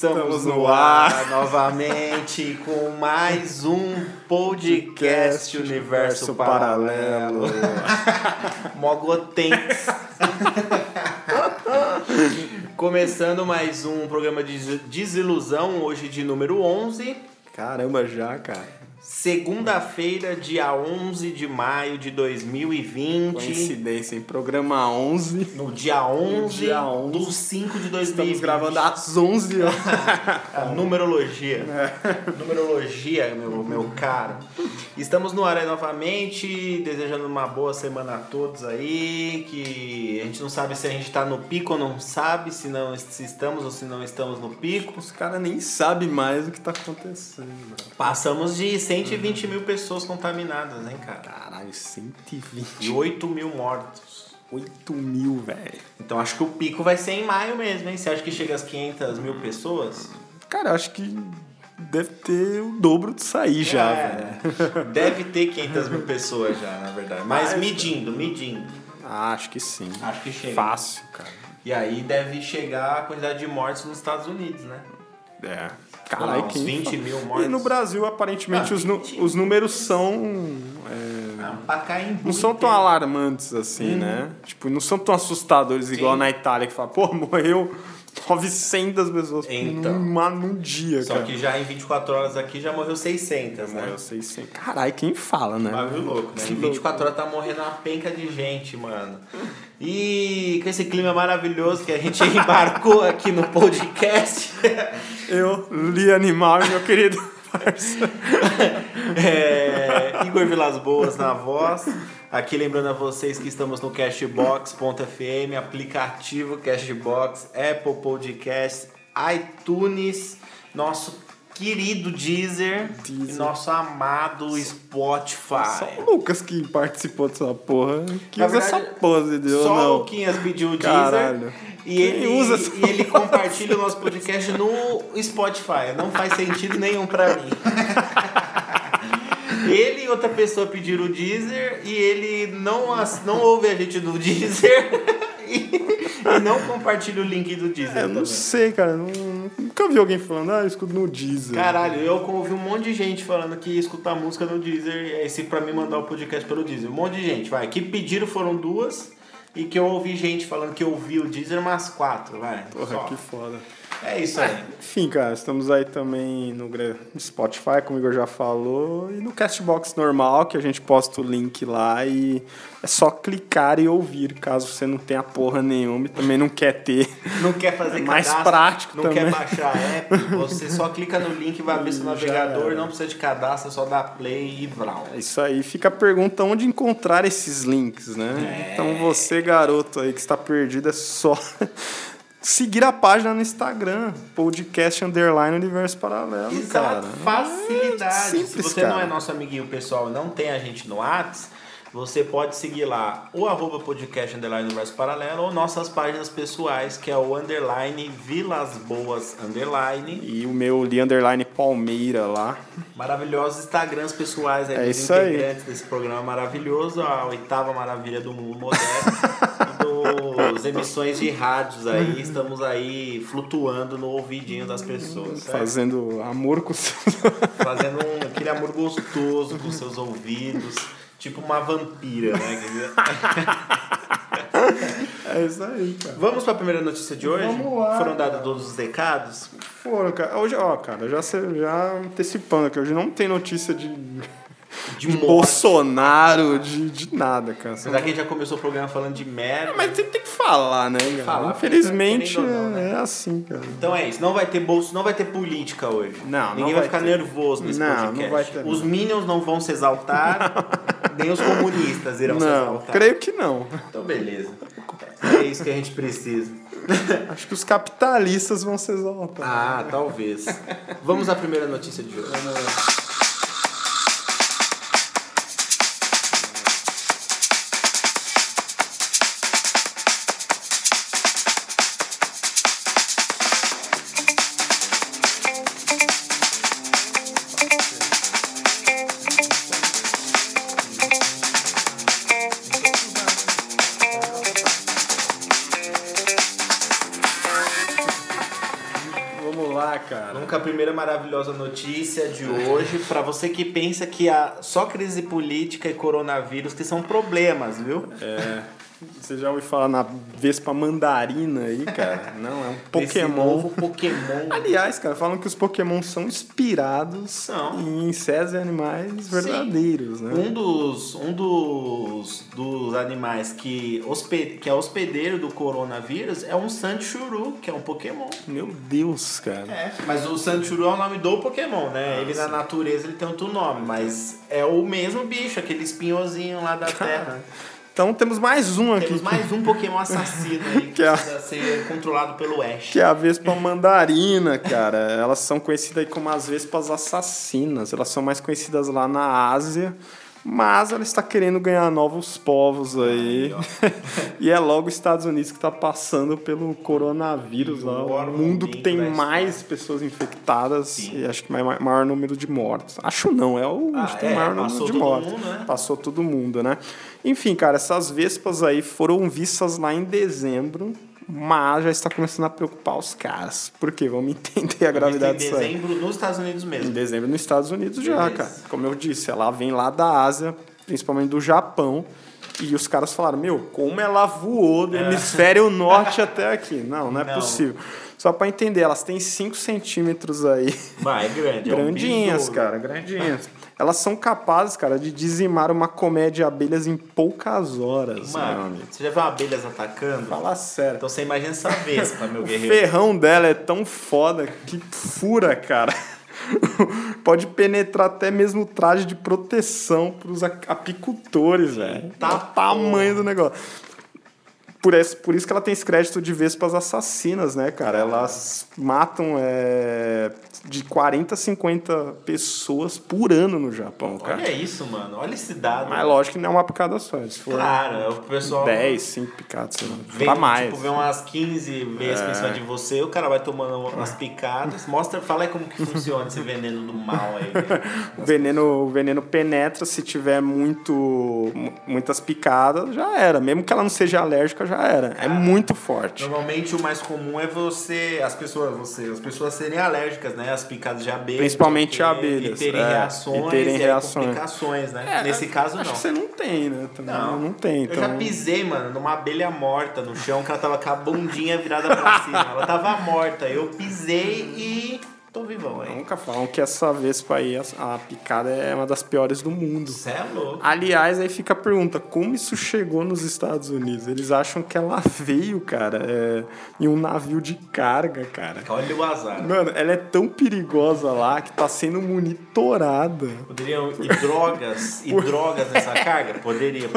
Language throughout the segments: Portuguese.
Estamos, Estamos no ar, ar. novamente com mais um podcast Universo. Paralelo. Mogotenks. Começando mais um programa de desilusão, hoje de número 11. Caramba, já, cara. Segunda-feira, dia 11 de maio de 2020. Coincidência, em programa 11. No dia 11, dia 11. do 5 de 2020. Estamos gravando às 11 horas. A numerologia. Numerologia, meu, meu caro. Estamos no ar aí novamente, desejando uma boa semana a todos aí. Que a gente não sabe se a gente tá no pico ou não sabe, se, não, se estamos ou se não estamos no pico. Os caras nem sabem mais o que tá acontecendo, mano. Passamos de 120 mil pessoas contaminadas, hein, cara? Caralho, 120. E 8 mil mortos. 8 mil, velho. Então acho que o pico vai ser em maio mesmo, hein? Você acha que chega às 500 mil pessoas? Cara, eu acho que deve ter o dobro disso aí já, É, velho. Deve ter 500 mil pessoas já, na verdade. Mas Mas, medindo, medindo. Ah, acho que sim. Acho que chega. Fácil, cara. E aí deve chegar a quantidade de mortes nos Estados Unidos, né? É. Caralho, uns quem 20 fala? mil mortes. E no Brasil, aparentemente, Ah, os, nu- 20. os números são. é, Ah, em Não são tão alarmantes assim, né? Tipo, não são tão assustadores igual Uhum. Sim. na Itália, que fala, pô, morreu 900 pessoas Então. numa, num dia, Só cara. que já em 24 horas aqui já morreu 600, né? Morreu 600. Caralho, quem fala, né? Bagulho louco, né? Em 24 horas tá morrendo uma penca de gente, mano. E com esse clima maravilhoso que a gente embarcou aqui no podcast, Eu, Li Animal meu querido parceiro. é, Igor Vilas Boas na voz. Aqui lembrando a vocês que estamos no Cashbox.fm, aplicativo Cashbox, Apple Podcasts, iTunes, nosso querido Deezer, Deezer. e nosso amado Spotify. Só o Lucas que participou dessa porra, que Na usa verdade, essa pose de eu Só não. o Luquinhas pediu o Deezer Caralho. e Quem ele, usa essa e ele compartilha o nosso podcast no Spotify. Não faz sentido nenhum pra mim. Ele e outra pessoa pediram o Deezer e ele não, não ouve a gente do Deezer e, não compartilha o link do Deezer. É, eu não sei, cara. não- nunca vi alguém falando, ah, eu escuto no Deezer. Caralho, eu ouvi um monte de gente falando que ia escutar música no Deezer e aí se pra mim mandar o podcast pelo Deezer. Um monte de gente, vai. Que pediram foram duas e que eu ouvi gente falando que ouviu o Deezer umas quatro, vai. Porra, Só. que foda. É isso aí. Enfim, cara, estamos aí também no Spotify, como o Igor já falou, e no Castbox normal, que a gente posta o link lá e é só clicar e ouvir, caso você não tenha porra nenhuma e também não quer ter. Não quer fazer É mais cadastro, prático não também. quer baixar a app, você só clica no link e vai abrir seu navegador, não precisa de cadastro, só dá play e vral. É isso aí, fica a pergunta onde encontrar esses links, né? É. Então você, garoto aí que está perdido, é só seguir a página no Instagram, podcast underline universo paralelo, Exato, cara. facilidade. É simples, Se você cara. não é nosso amiguinho pessoal e não tem a gente no Whats, você pode seguir lá o arroba podcast underline universo paralelo ou nossas páginas pessoais, que é o underline Vilas Boas underline. E o meu Li Underline Palmeira lá. Maravilhosos Instagrams pessoais aí É dos isso aí. integrantes desse programa maravilhoso, a oitava maravilha do mundo moderno. dos emissões de rádios aí, estamos aí flutuando no ouvidinho das pessoas. certo? Fazendo amor com seus... Fazendo um, aquele amor gostoso com seus ouvidos. Tipo uma vampira, né? É isso aí, cara. Vamos para a primeira notícia de hoje? Vamos lá, Foram dados todos os recados? Foram, cara. Hoje, ó, cara, já, já antecipando aqui, hoje não tem notícia de, De. Bolsonaro, de, de nada, cara. Apesar que a gente já começou o programa falando de merda. Mas sempre tem que falar, né, cara? falar, Infelizmente não, né? é assim, cara. Então é isso, não vai ter bolso, não vai ter política hoje. Não, não Ninguém vai, vai ficar ter. nervoso nesse Não, podcast. não vai ter, Os não. Minions não vão se exaltar, nem os comunistas irão se Não, exaltar. creio que não. Então beleza. É isso que a gente precisa. Acho que os capitalistas vão se exaltar. Ah, talvez. Vamos à primeira notícia de hoje. Maravilhosa notícia de hoje. Pra você que pensa que a só crise política e coronavírus que são problemas, viu? É. Você já ouviu falar na Vespa Mandarina aí, cara? Não, é um Pokémon. novo Pokémon. Aliás, cara, falam que os Pokémon são inspirados São. em insetos e animais verdadeiros, né? Um dos, um dos, dos animais que, hospe, que é hospedeiro do coronavírus é um Sandshrew, que é um Pokémon. Meu Deus, cara. É, mas o Sandshrew é o nome do Pokémon, né? Ah, ele na sim. natureza ele tem outro nome, mas é o mesmo bicho, aquele espinhozinho lá da Terra. Então temos mais um aqui. Temos mais um Pokémon assassino aí que, Que é- precisa ser controlado pelo Ash. Que é a Vespa Mandarina, cara. Elas são conhecidas como as Vespas assassinas. Elas são mais conhecidas lá na Ásia. Mas ela está querendo ganhar novos povos aí. e é logo os Estados Unidos que está passando pelo coronavírus lá. O mundo que tem mais pessoas infectadas Sim. e acho que mai- maior número de mortos. Acho não, é o Ah, é, maior número de mortos. mundo, né? Passou todo mundo, né? Enfim, cara, essas vespas aí foram vistas lá em dezembro, mas já está começando a preocupar os caras. Por quê? Vamos entender a gravidade em disso aí. dezembro nos Estados Unidos Em mesmo. dezembro nos Estados Unidos já, Beleza. cara. Como eu disse, ela vem lá da Ásia, principalmente do Japão. E os caras falaram, meu, como ela voou do hemisfério norte até aqui? Não, não é Não. possível. Só pra entender, elas têm 5 centímetros aí. Vai, é grande. é um Grandinhas, cara, grandinhas. Elas são capazes, cara, de dizimar uma colmeia de abelhas em poucas horas, meu Mano, amigo. você já viu abelhas atacando? Fala sério. Então você imagina essa vespa, meu O guerreiro. ferrão dela é tão foda que fura, cara. Pode penetrar até mesmo o traje de proteção pros a- apicultores, velho. Tá o tamanho do negócio. Por isso, por isso que ela tem esse crédito de vespas assassinas, né, cara? Elas matam é, de 40 a 50 pessoas por ano no Japão, cara. Olha isso, mano. Olha esse dado. Mas lógico que não é uma picada só. Se for Claro, o pessoal 10, 5 picadas, sei lá. vem, Pra mais. É. tipo, vê umas 15 vezes em cima de você, o cara vai tomando umas picadas. Mostra, fala aí como que funciona esse veneno do mal aí. O veneno, o veneno penetra, se tiver muito, mu- muitas picadas, já era. Mesmo que ela não seja alérgica, já era. É muito forte. Normalmente o mais comum é você, as pessoas, você, as pessoas serem alérgicas, né? As picadas de abelha. Principalmente abelhas, E terem é, reações. e terem reações. complicações, né? É, Nesse caso, Acho não. que você não tem, né? Também Não. não, tem. Eu Então... já pisei, mano, numa abelha morta no chão, que ela tava com a bundinha virada pra cima. Ela tava morta. Eu pisei e tô vivão aí. Nunca falam que essa vespa aí, a, a picada é uma das piores do mundo. Você é louco. Aliás, aí fica a pergunta, como isso chegou nos Estados Unidos? Eles acham que ela veio, cara, é, em um navio de carga, cara. Olha o azar. Mano, ela é tão perigosa lá que tá sendo monitorada. Poderiam ir drogas e drogas nessa carga? Poderia.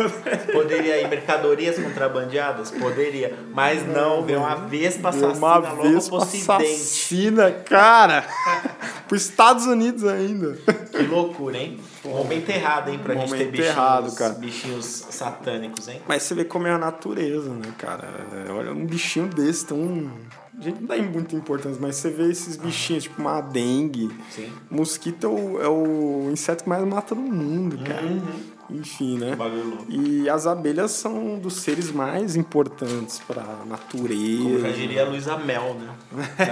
Poderia ir mercadorias contrabandeadas? Poderia. Mas não, veio uma vespa assassina uma logo vespa pro ocidente. assassina, cara. Pros Estados Unidos ainda. Que loucura, hein? Um momento errado, hein, pra gente ter bichinhos, errado, cara. bichinhos satânicos, hein? Mas você vê como é a natureza, né, cara? Olha, um bichinho desse tão... A gente não dá muita importância, mas você vê esses bichinhos, tipo uma dengue. Sim. Mosquito é o, é o inseto que mais mata no mundo, cara. Enfim, né? E as abelhas são dos seres mais importantes para a Como natureza. já diria a Luísa Mel, né?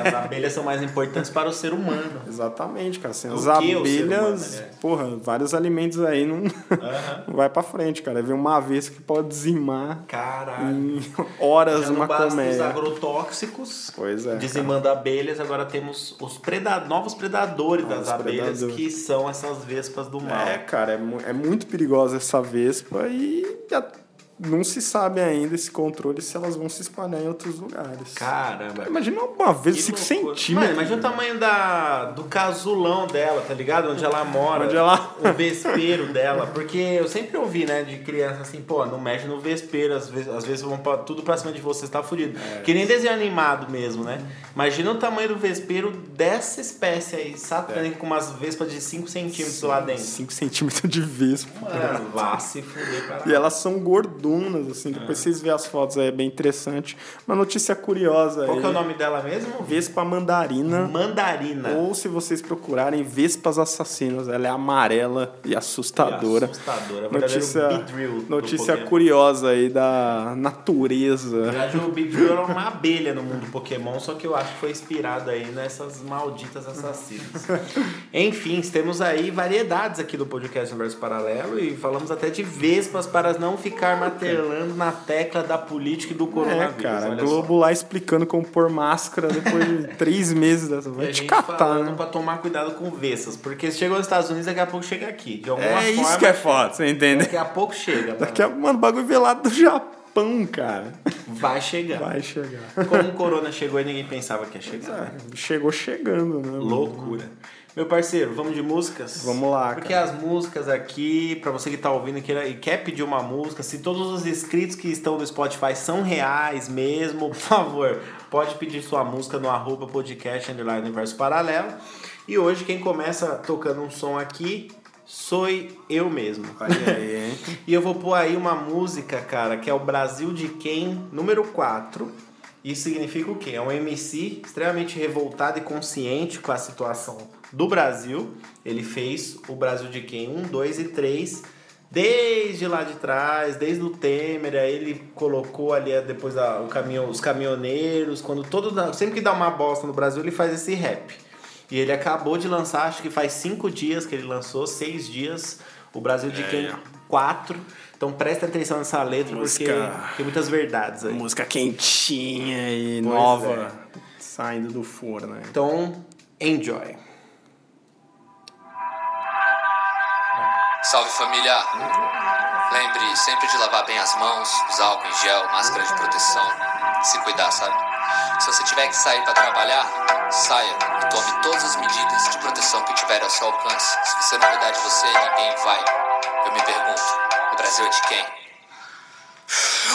As abelhas são mais importantes para o ser humano. Exatamente, cara. Sem O as humano, abelhas, aliás? porra, vários alimentos aí não, Aham. não vai pra frente, cara. Vem uma vez que pode dizimar Caralho. em horas Já uma basta os colmeia. agrotóxicos Pois é. dizimando abelhas, agora temos os preda novos predadores Novos das abelhas, predadores. que são essas vespas do mal. É, cara, é, é muito perigosa essa vespa e não se sabe ainda esse controle se elas vão se espalhar em outros lugares. Caramba. Imagina uma vez Que 5 loucura. centímetros. Mano, imagina o tamanho da, do casulão dela, tá ligado? Onde ela mora. Onde ela- O vespeiro dela. Porque eu sempre ouvi, né, de criança assim, pô, não mexe no vespeiro, às vezes, às vezes vão pra, tudo pra cima de você, você tá fudido. É. Que nem desenho animado mesmo, né? Imagina o tamanho do vespeiro dessa espécie aí, satânica, com umas vespas de 5 centímetros lá dentro. 5 centímetros de vespa. Mano, vá se fuder pra E elas são gordonas, assim. Depois vocês vêem as fotos aí, é bem interessante. Uma notícia curiosa Qual aí. que é o nome dela mesmo? Vespa mandarina. Mandarina. Ou se vocês procurarem Vespas Assassinas, ela é amarela e assustadora. Assustadora. Notícia, verdadeiro Beedrill do notícia Pokémon. curiosa aí da Na natureza. verdade, o Beedrill era uma abelha no mundo Pokémon, só que eu acho que foi inspirado aí nessas malditas assassinas. Enfim, temos aí variedades aqui do podcast Universo Paralelo e falamos até de vespas para não ficar martelando na tecla da política e do É, coronavírus. cara, olha Globo lá explicando como pôr máscara depois de três meses dessa. só. E Vai a te catar, falando né? pra tomar cuidado com vespas, porque se chegou nos Estados Unidos, daqui a pouco chega aqui. De alguma É forma, isso que é foda, você entende? daqui a pouco chega. Daqui a, mano, bagulho velado do Japão, cara. Vai chegar. Vai chegar. Como o corona chegou e ninguém pensava que ia chegar. É, chegou chegando, né? mano? Meu parceiro, vamos de músicas? Vamos lá, Porque cara. as músicas aqui, pra você que tá ouvindo e quer, pedir uma música, se todos os inscritos que estão no Spotify são reais mesmo, por favor, pode pedir sua música no arroba podcast underline universo paralelo. E hoje quem começa tocando um som aqui sou eu mesmo. Aí? E eu vou pôr aí uma música, cara, que é o Brasil de Quem, número 4. Isso significa o quê? É um MC extremamente revoltado e consciente com a situação do Brasil. Ele fez o Brasil de Quem 1, 2 e 3 desde lá de trás, desde o Temer, aí ele colocou ali depois a- o caminhão, os caminhoneiros, quando todo sempre que dá uma bosta no Brasil, ele faz esse rap. E ele acabou de lançar, acho que faz cinco dias que ele lançou, seis dias, o Brasil de Quem 4. Então presta atenção nessa letra, Música- porque tem muitas verdades aí. Música quentinha e Pois nova, saindo do forno. Né? Então, enjoy. Salve família! Lembre sempre de lavar bem as mãos, usar álcool em gel, máscara de proteção, se cuidar, sabe? Se você tiver que sair para trabalhar, saia e tome todas as medidas de proteção que tiver ao seu alcance. Se você não cuidar de você, ninguém vai. Eu me pergunto, o Brasil é de quem?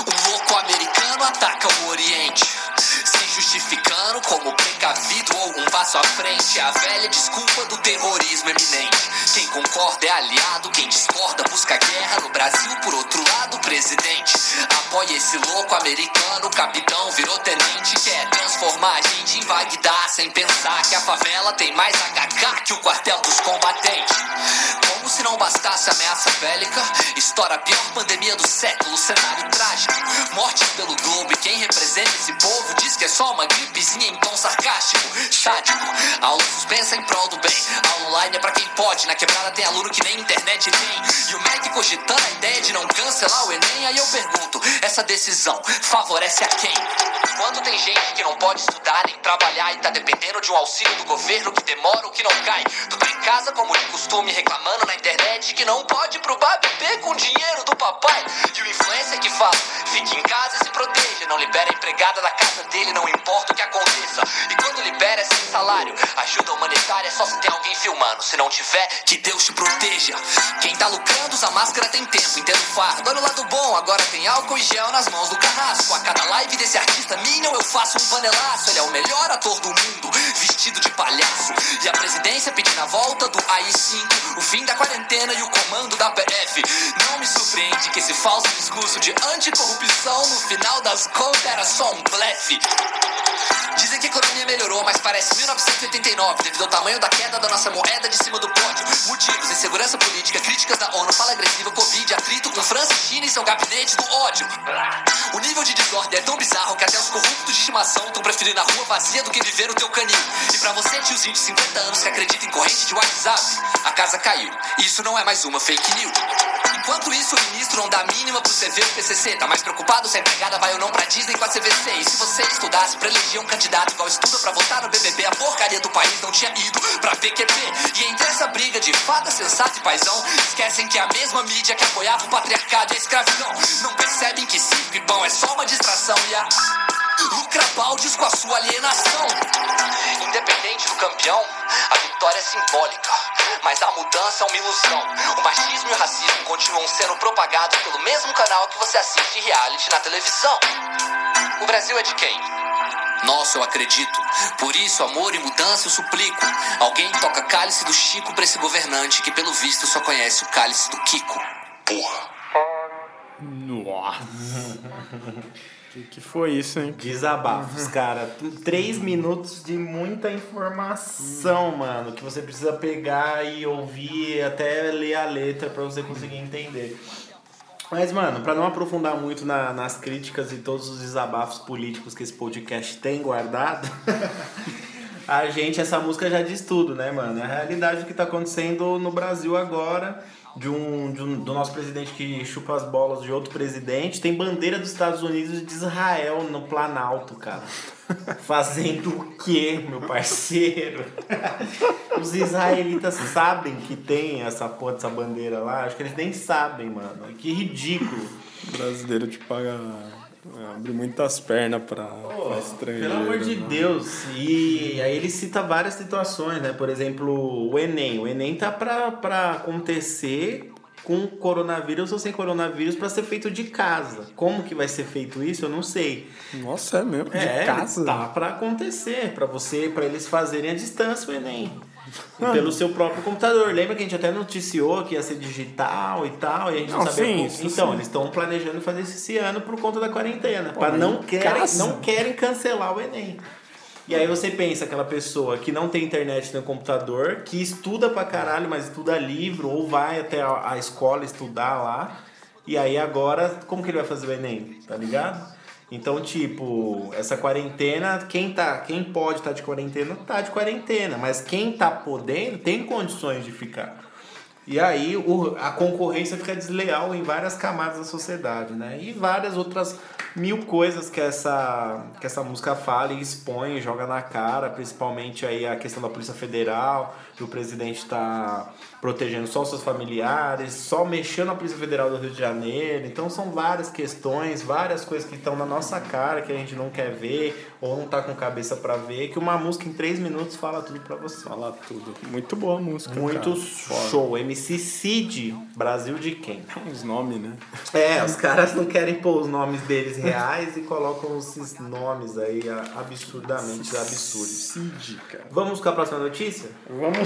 O louco americano ataca o Oriente, se justificando como precavido ou um passo à frente. A velha desculpa do terrorismo eminente. Quem concorda é aliado, quem discorda busca guerra. No Brasil, por outro lado, presidente apoia esse louco americano. Capitão virou tenente, quer transformar a gente em Bagdá sem pensar que a favela tem mais HK que o quartel dos combatentes. Como se não bastasse a ameaça bélica, estoura a pior pandemia do século, cenário trágico. Mortes pelo globo e quem representa esse povo diz que é só uma gripezinha em tom sarcástico, sádico. Aula suspensa em prol do bem. Aula online é pra quem pode, na quebrada tem aluno que nem internet tem. E o MEC cogitando a ideia de não cancelar o Enem, aí eu pergunto, essa decisão favorece a quem? Quando tem gente que não pode estudar nem trabalhar e tá dependendo de um auxílio do governo que demora ou que não cai. Tu tá em casa como de costume reclamando na internet que não pode pro bar beber com dinheiro do papai. E o influencer que fala, fique em casa e se proteja. Não libera a empregada da casa dele, não importa o que aconteça. E quando libera é sem salário. Ajuda humanitária é só se tem alguém filmando. Se não tiver, que Deus te proteja. Quem tá lucrando usa máscara tem tempo, entendo fardo. Olha o lado bom, agora tem álcool e gel nas mãos do carrasco. A cada live desse artista Minion eu faço um panelaço. Ele é o melhor ator do mundo, vestido de palhaço. E a presidência pedindo a volta do AI-5, o fim da quarentena e o comando da PF. Não me surpreende que esse falso discurso de anticorrupção no final das contas era só um blefe. Merci. Dizem que a economia melhorou, mas parece 1989 devido ao tamanho da queda da nossa moeda de cima do pódio. Motivos: insegurança política, críticas da ONU, fala agressiva, Covid, atrito com França e China e seu gabinete do ódio. O nível de desordem é tão bizarro que até os corruptos de estimação estão preferindo a rua vazia do que viver no teu canil. E pra você, tiozinho de 50 anos que acredita em corrente de WhatsApp, a casa caiu. Isso não é mais uma fake news. Enquanto isso, o ministro não dá mínima pro CV e PCC. Tá mais preocupado se a empregada vai ou não pra Disney com a CVC. E se você estudasse pra eleger um candidato igual estuda pra votar no BBB, a porcaria do país não tinha ido pra PQP. E entre essa briga de fada sensata e paizão, esquecem que é a mesma mídia que apoiava o patriarcado e a escravidão. Não percebem que circo e pão é só uma distração e a lucra baldes com a sua alienação. Independente do campeão, a vitória é simbólica, mas a mudança é uma ilusão. O machismo e o racismo continuam sendo propagados pelo mesmo canal que você assiste reality na televisão. O Brasil é de quem? Nossa, eu acredito. Por isso, amor e mudança eu suplico. Alguém toca cálice do Chico pra esse governante que, pelo visto, só conhece o cálice do Kiko. Porra. Nossa. que, que foi isso, hein? Desabafos, cara. Três minutos de muita informação, mano, que você precisa pegar e ouvir, até ler a letra pra você conseguir entender. Mas, mano, pra não aprofundar muito na- nas críticas e todos os desabafos políticos que esse podcast tem guardado, a gente, essa música já diz tudo, né, mano? É a realidade do que tá acontecendo no Brasil agora, de um, de um- do nosso presidente que chupa as bolas de outro presidente. Tem bandeira dos Estados Unidos e de Israel no Planalto, cara. Fazendo o quê, meu parceiro? Os israelitas sabem que tem essa porra dessa bandeira lá? Acho que eles nem sabem, mano. Que ridículo. O brasileiro te paga. Abre muitas pernas pra estrangeiro. Pelo amor de né? Deus. E aí ele cita várias situações, né? Por exemplo, o Enem. O Enem tá pra, pra acontecer com coronavírus ou sem coronavírus pra ser feito de casa. Como que vai ser feito isso, eu não sei. Nossa, é mesmo? De é, casa? tá pra acontecer, pra você, para eles fazerem a distância o Enem. Pelo seu próprio computador. Lembra que a gente até noticiou que ia ser digital e tal, e a gente não, Não, sabia sim, isso Então, sim. eles estão planejando fazer isso esse ano por conta da quarentena. Pra mas não em querem, não querem cancelar o Enem. E aí você pensa aquela pessoa que não tem internet no computador, que estuda pra caralho, mas estuda livro, ou vai até a, a escola estudar lá. E aí agora, como que ele vai fazer o Enem? Tá ligado? Então, tipo, essa quarentena, quem tá, quem pode estar de quarentena, tá de quarentena, mas quem tá podendo tem condições de ficar. E aí o, a concorrência fica desleal em várias camadas da sociedade, né? E várias outras mil coisas que essa, que essa música fala e expõe, joga na cara, principalmente aí a questão da Polícia Federal, que o presidente está protegendo só os seus familiares, só mexendo a Polícia Federal do Rio de Janeiro. Então são várias questões, várias coisas que estão na nossa cara que a gente não quer ver ou não tá com cabeça para ver, que uma música em três minutos fala tudo para você. Fala tudo. Muito boa a música. Muito cara. Show. MC Cid, Brasil de quem? Uns nomes, né? É, os caras não querem pôr os nomes deles reais e colocam esses nomes aí absurdamente absurdos. Cid, cara. Vamos com a próxima notícia? Vamos.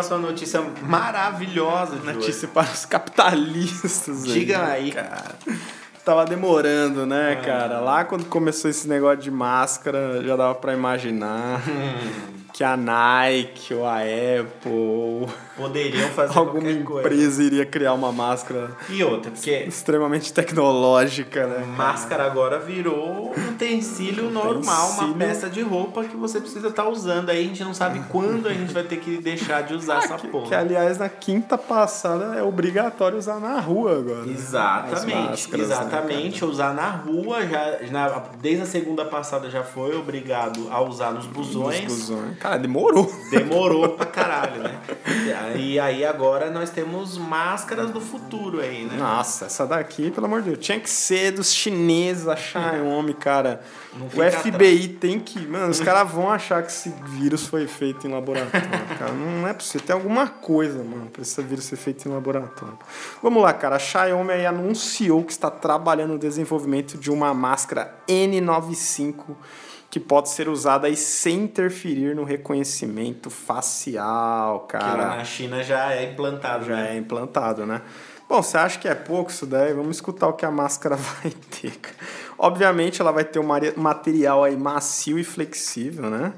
Próxima notícia maravilhosa de Notícia para os capitalistas. Diga aí. cara. Tava demorando, né, cara? Lá quando começou esse negócio de máscara, já dava pra imaginar que a Nike ou a Apple hoje. Poderiam fazer alguma qualquer coisa. empresa iria criar uma máscara E outra, porque extremamente tecnológica, né? cara? máscara agora virou um utensílio normal, uma peça de roupa que você precisa estar usando. Aí a gente não sabe quando a gente vai ter que deixar de usar essa Que, porra. que, aliás, na quinta passada é obrigatório usar na rua agora. né? Exatamente, né, exatamente. usar na rua, já, na, desde a segunda passada já foi obrigado a usar nos Nos busões. busões. Cara, demorou. Demorou pra caralho, né? E aí agora nós temos máscaras do futuro aí, né? Nossa, essa daqui, pelo amor de Deus, tinha que ser dos chineses a Xiaomi, cara. O FBI tem que. Mano, os caras vão achar que esse vírus foi feito em laboratório, cara. Não é possível. Tem alguma coisa, mano, pra esse vírus ser feito em laboratório. Vamos lá, cara. A Xiaomi aí anunciou que está trabalhando no desenvolvimento de uma máscara N95 que pode ser usada aí sem interferir no reconhecimento facial, Que cara na China já é implantado, já né? é implantado, né? Bom, você acha que é pouco isso daí? Vamos escutar o que a máscara vai ter. Obviamente, ela vai ter um material aí macio e flexível, né?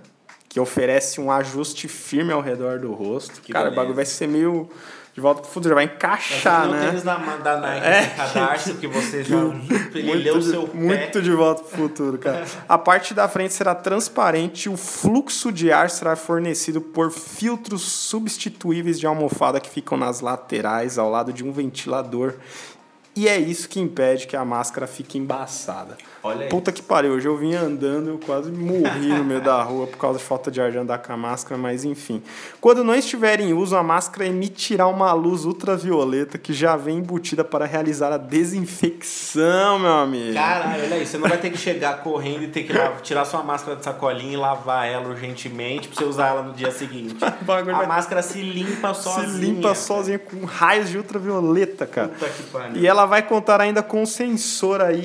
Que oferece um ajuste firme ao redor do rosto. Que Cara, o beleza. bagulho vai ser meio de volta pro futuro, já vai encaixar, não né? tênis da, da Nike, É, cadarço que você já leu o seu pé. Muito de volta pro futuro, cara. A parte da frente será transparente e o fluxo de ar será fornecido por filtros substituíveis de almofada que ficam nas laterais, ao lado de um ventilador E é isso que impede que a máscara fique embaçada. Olha aí. Puta que pariu, hoje eu vinha andando, eu quase morri no meio da rua por causa de falta de ar de andar com a máscara, mas enfim. Quando não estiver em uso, a máscara emitirá uma luz ultravioleta que já vem embutida para realizar a desinfecção, meu amigo. Caralho, olha aí, você não vai ter que chegar correndo e ter que tirar sua máscara de sacolinha e lavar ela urgentemente pra você usar ela no dia seguinte. A máscara se limpa Se sozinha. limpa sozinha com raios de ultravioleta, cara. Puta que pariu. E ela vai contar ainda com um sensor aí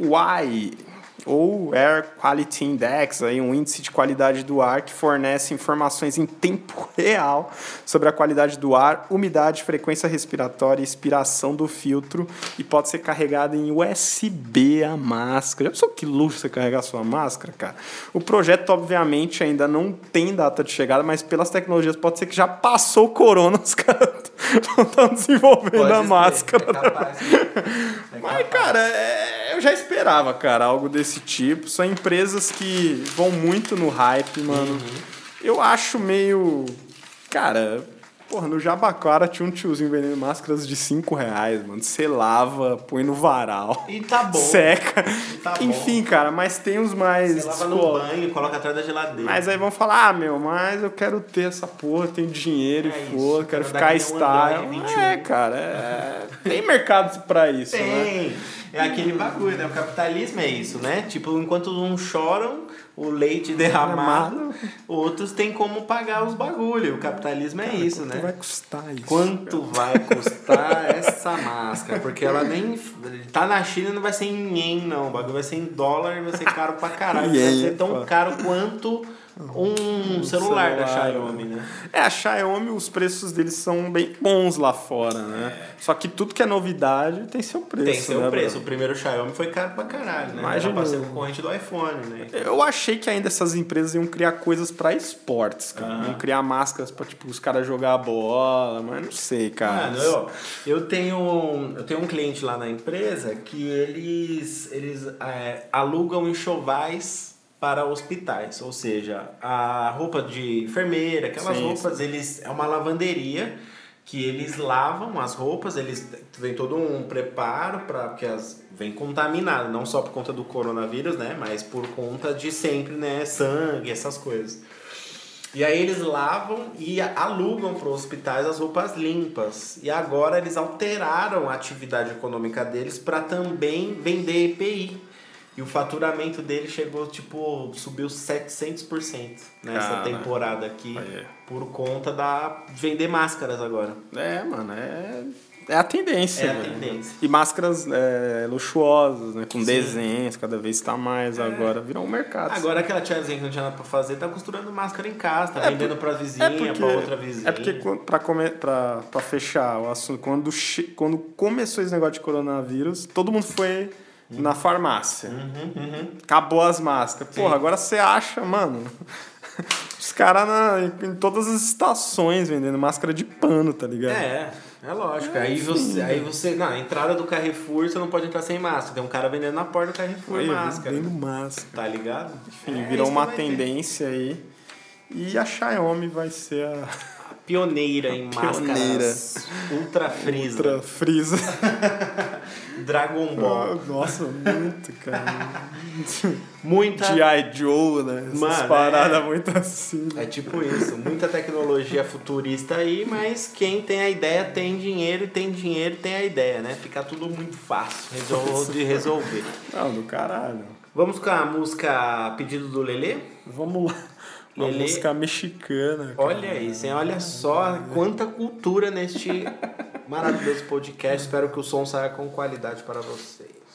AQI, ou Air Quality Index, aí um índice de qualidade do ar que fornece informações em tempo real sobre a qualidade do ar, umidade, frequência respiratória e expiração do filtro e pode ser carregada em USB a máscara. Já pensou que luxo você carregar sua máscara, cara? O projeto, obviamente, ainda não tem data de chegada, mas pelas tecnologias pode ser que já passou o corona, os caras estão desenvolvendo Pode a ser, máscara. É capaz. É Mas, capaz. cara, é- eu já esperava, cara, algo desse tipo. São empresas que vão muito no hype, mano. Uhum. Eu acho meio. Cara, porra, no Jabaquara tinha um tiozinho vendendo máscaras de 5 reais, mano. Você lava, põe no varal. E tá bom. Seca. tá bom. Enfim, cara, mas tem os mais. Você lava no banho, coloca atrás da geladeira. Mas aí vão falar, ah, meu, mas eu quero ter essa porra, tenho dinheiro É e foda, quero ficar um style. Android 21. É, cara, é... tem mercado pra isso, né? Tem. É aquele bagulho, né? O capitalismo é isso, né? Tipo, enquanto uns choram, o leite derramado, outros têm como pagar os bagulho. O capitalismo é isso, Quanto né? vai custar isso? Quanto vai custar essa máscara? Porque ela nem. Tá na China não vai ser em ien, não. O bagulho vai ser em dólar e vai ser caro pra caralho. vai ser é tão foda. caro quanto um celular, da celular, Xiaomi, né? É, a Xiaomi, os preços deles são bem bons lá fora, né? Só que tudo que é novidade tem seu preço, Tem seu né, preço. Bruno? O primeiro Xiaomi foi caro pra caralho, né? Imagina. Era pra ser concorrente do iPhone, né? Eu achei que ainda essas empresas iam criar coisas pra esportes, cara. Aham. Iam criar máscaras pra, tipo, os caras jogar bola, mas não sei, cara. Mano, eu, eu tenho eu tenho um cliente lá na empresa que eles eles é, alugam enxovais para hospitais, ou seja, a roupa de enfermeira, aquelas Sim, roupas, eles é uma lavanderia que eles lavam as roupas, eles tem todo um preparo para porque as vem contaminado, não só por conta do coronavírus, né, mas por conta de sempre, né, sangue, essas coisas. E aí eles lavam e alugam para os hospitais as roupas limpas. E agora eles alteraram a atividade econômica deles para também vender EPI. E o faturamento deles chegou, tipo, subiu 700% nessa Cara. temporada aqui. Aí. Por conta da vender máscaras agora. É, mano, é. É a tendência. É a tendência. E máscaras é, luxuosas, né? Com desenhos, cada vez tá mais agora. Virou um mercado. Agora aquela tiazinha que não tinha nada pra fazer tá costurando máscara em casa, tá É vendendo por- pra vizinha, pra outra vizinha. É porque, pra, come, pra, pra fechar o assunto, quando, quando começou esse negócio de coronavírus, todo mundo foi na farmácia. Uhum, Acabou as máscaras. Porra, agora você acha, mano. Os caras em todas as estações vendendo máscara de pano, tá ligado? É, é lógico. aí você, aí você, na entrada do Carrefour, você não pode entrar sem máscara. Tem um cara vendendo na porta do Carrefour Aí, máscara. Vendendo máscara. Tá ligado? Enfim, É virou uma vai ter. tendência aí. E a Xiaomi vai ser a Pioneira em Pioneira. máscaras ultra frisa. outra frisa. Dragon Ball. Nossa, muito, cara. Muita. G.I. Joe, né? Essas Mano, paradas é. muito assim. É tipo isso, muita tecnologia futurista aí, mas quem tem a ideia tem dinheiro e tem dinheiro tem a ideia, né? Fica tudo muito fácil resol- de resolver. Não, do caralho. Vamos com a música Pedido do Lelê? Vamos lá. Uma Lelê. música mexicana. cara. Olha isso, hein? Olha só quanta cultura neste maravilhoso podcast. Espero que o som saia com qualidade para vocês.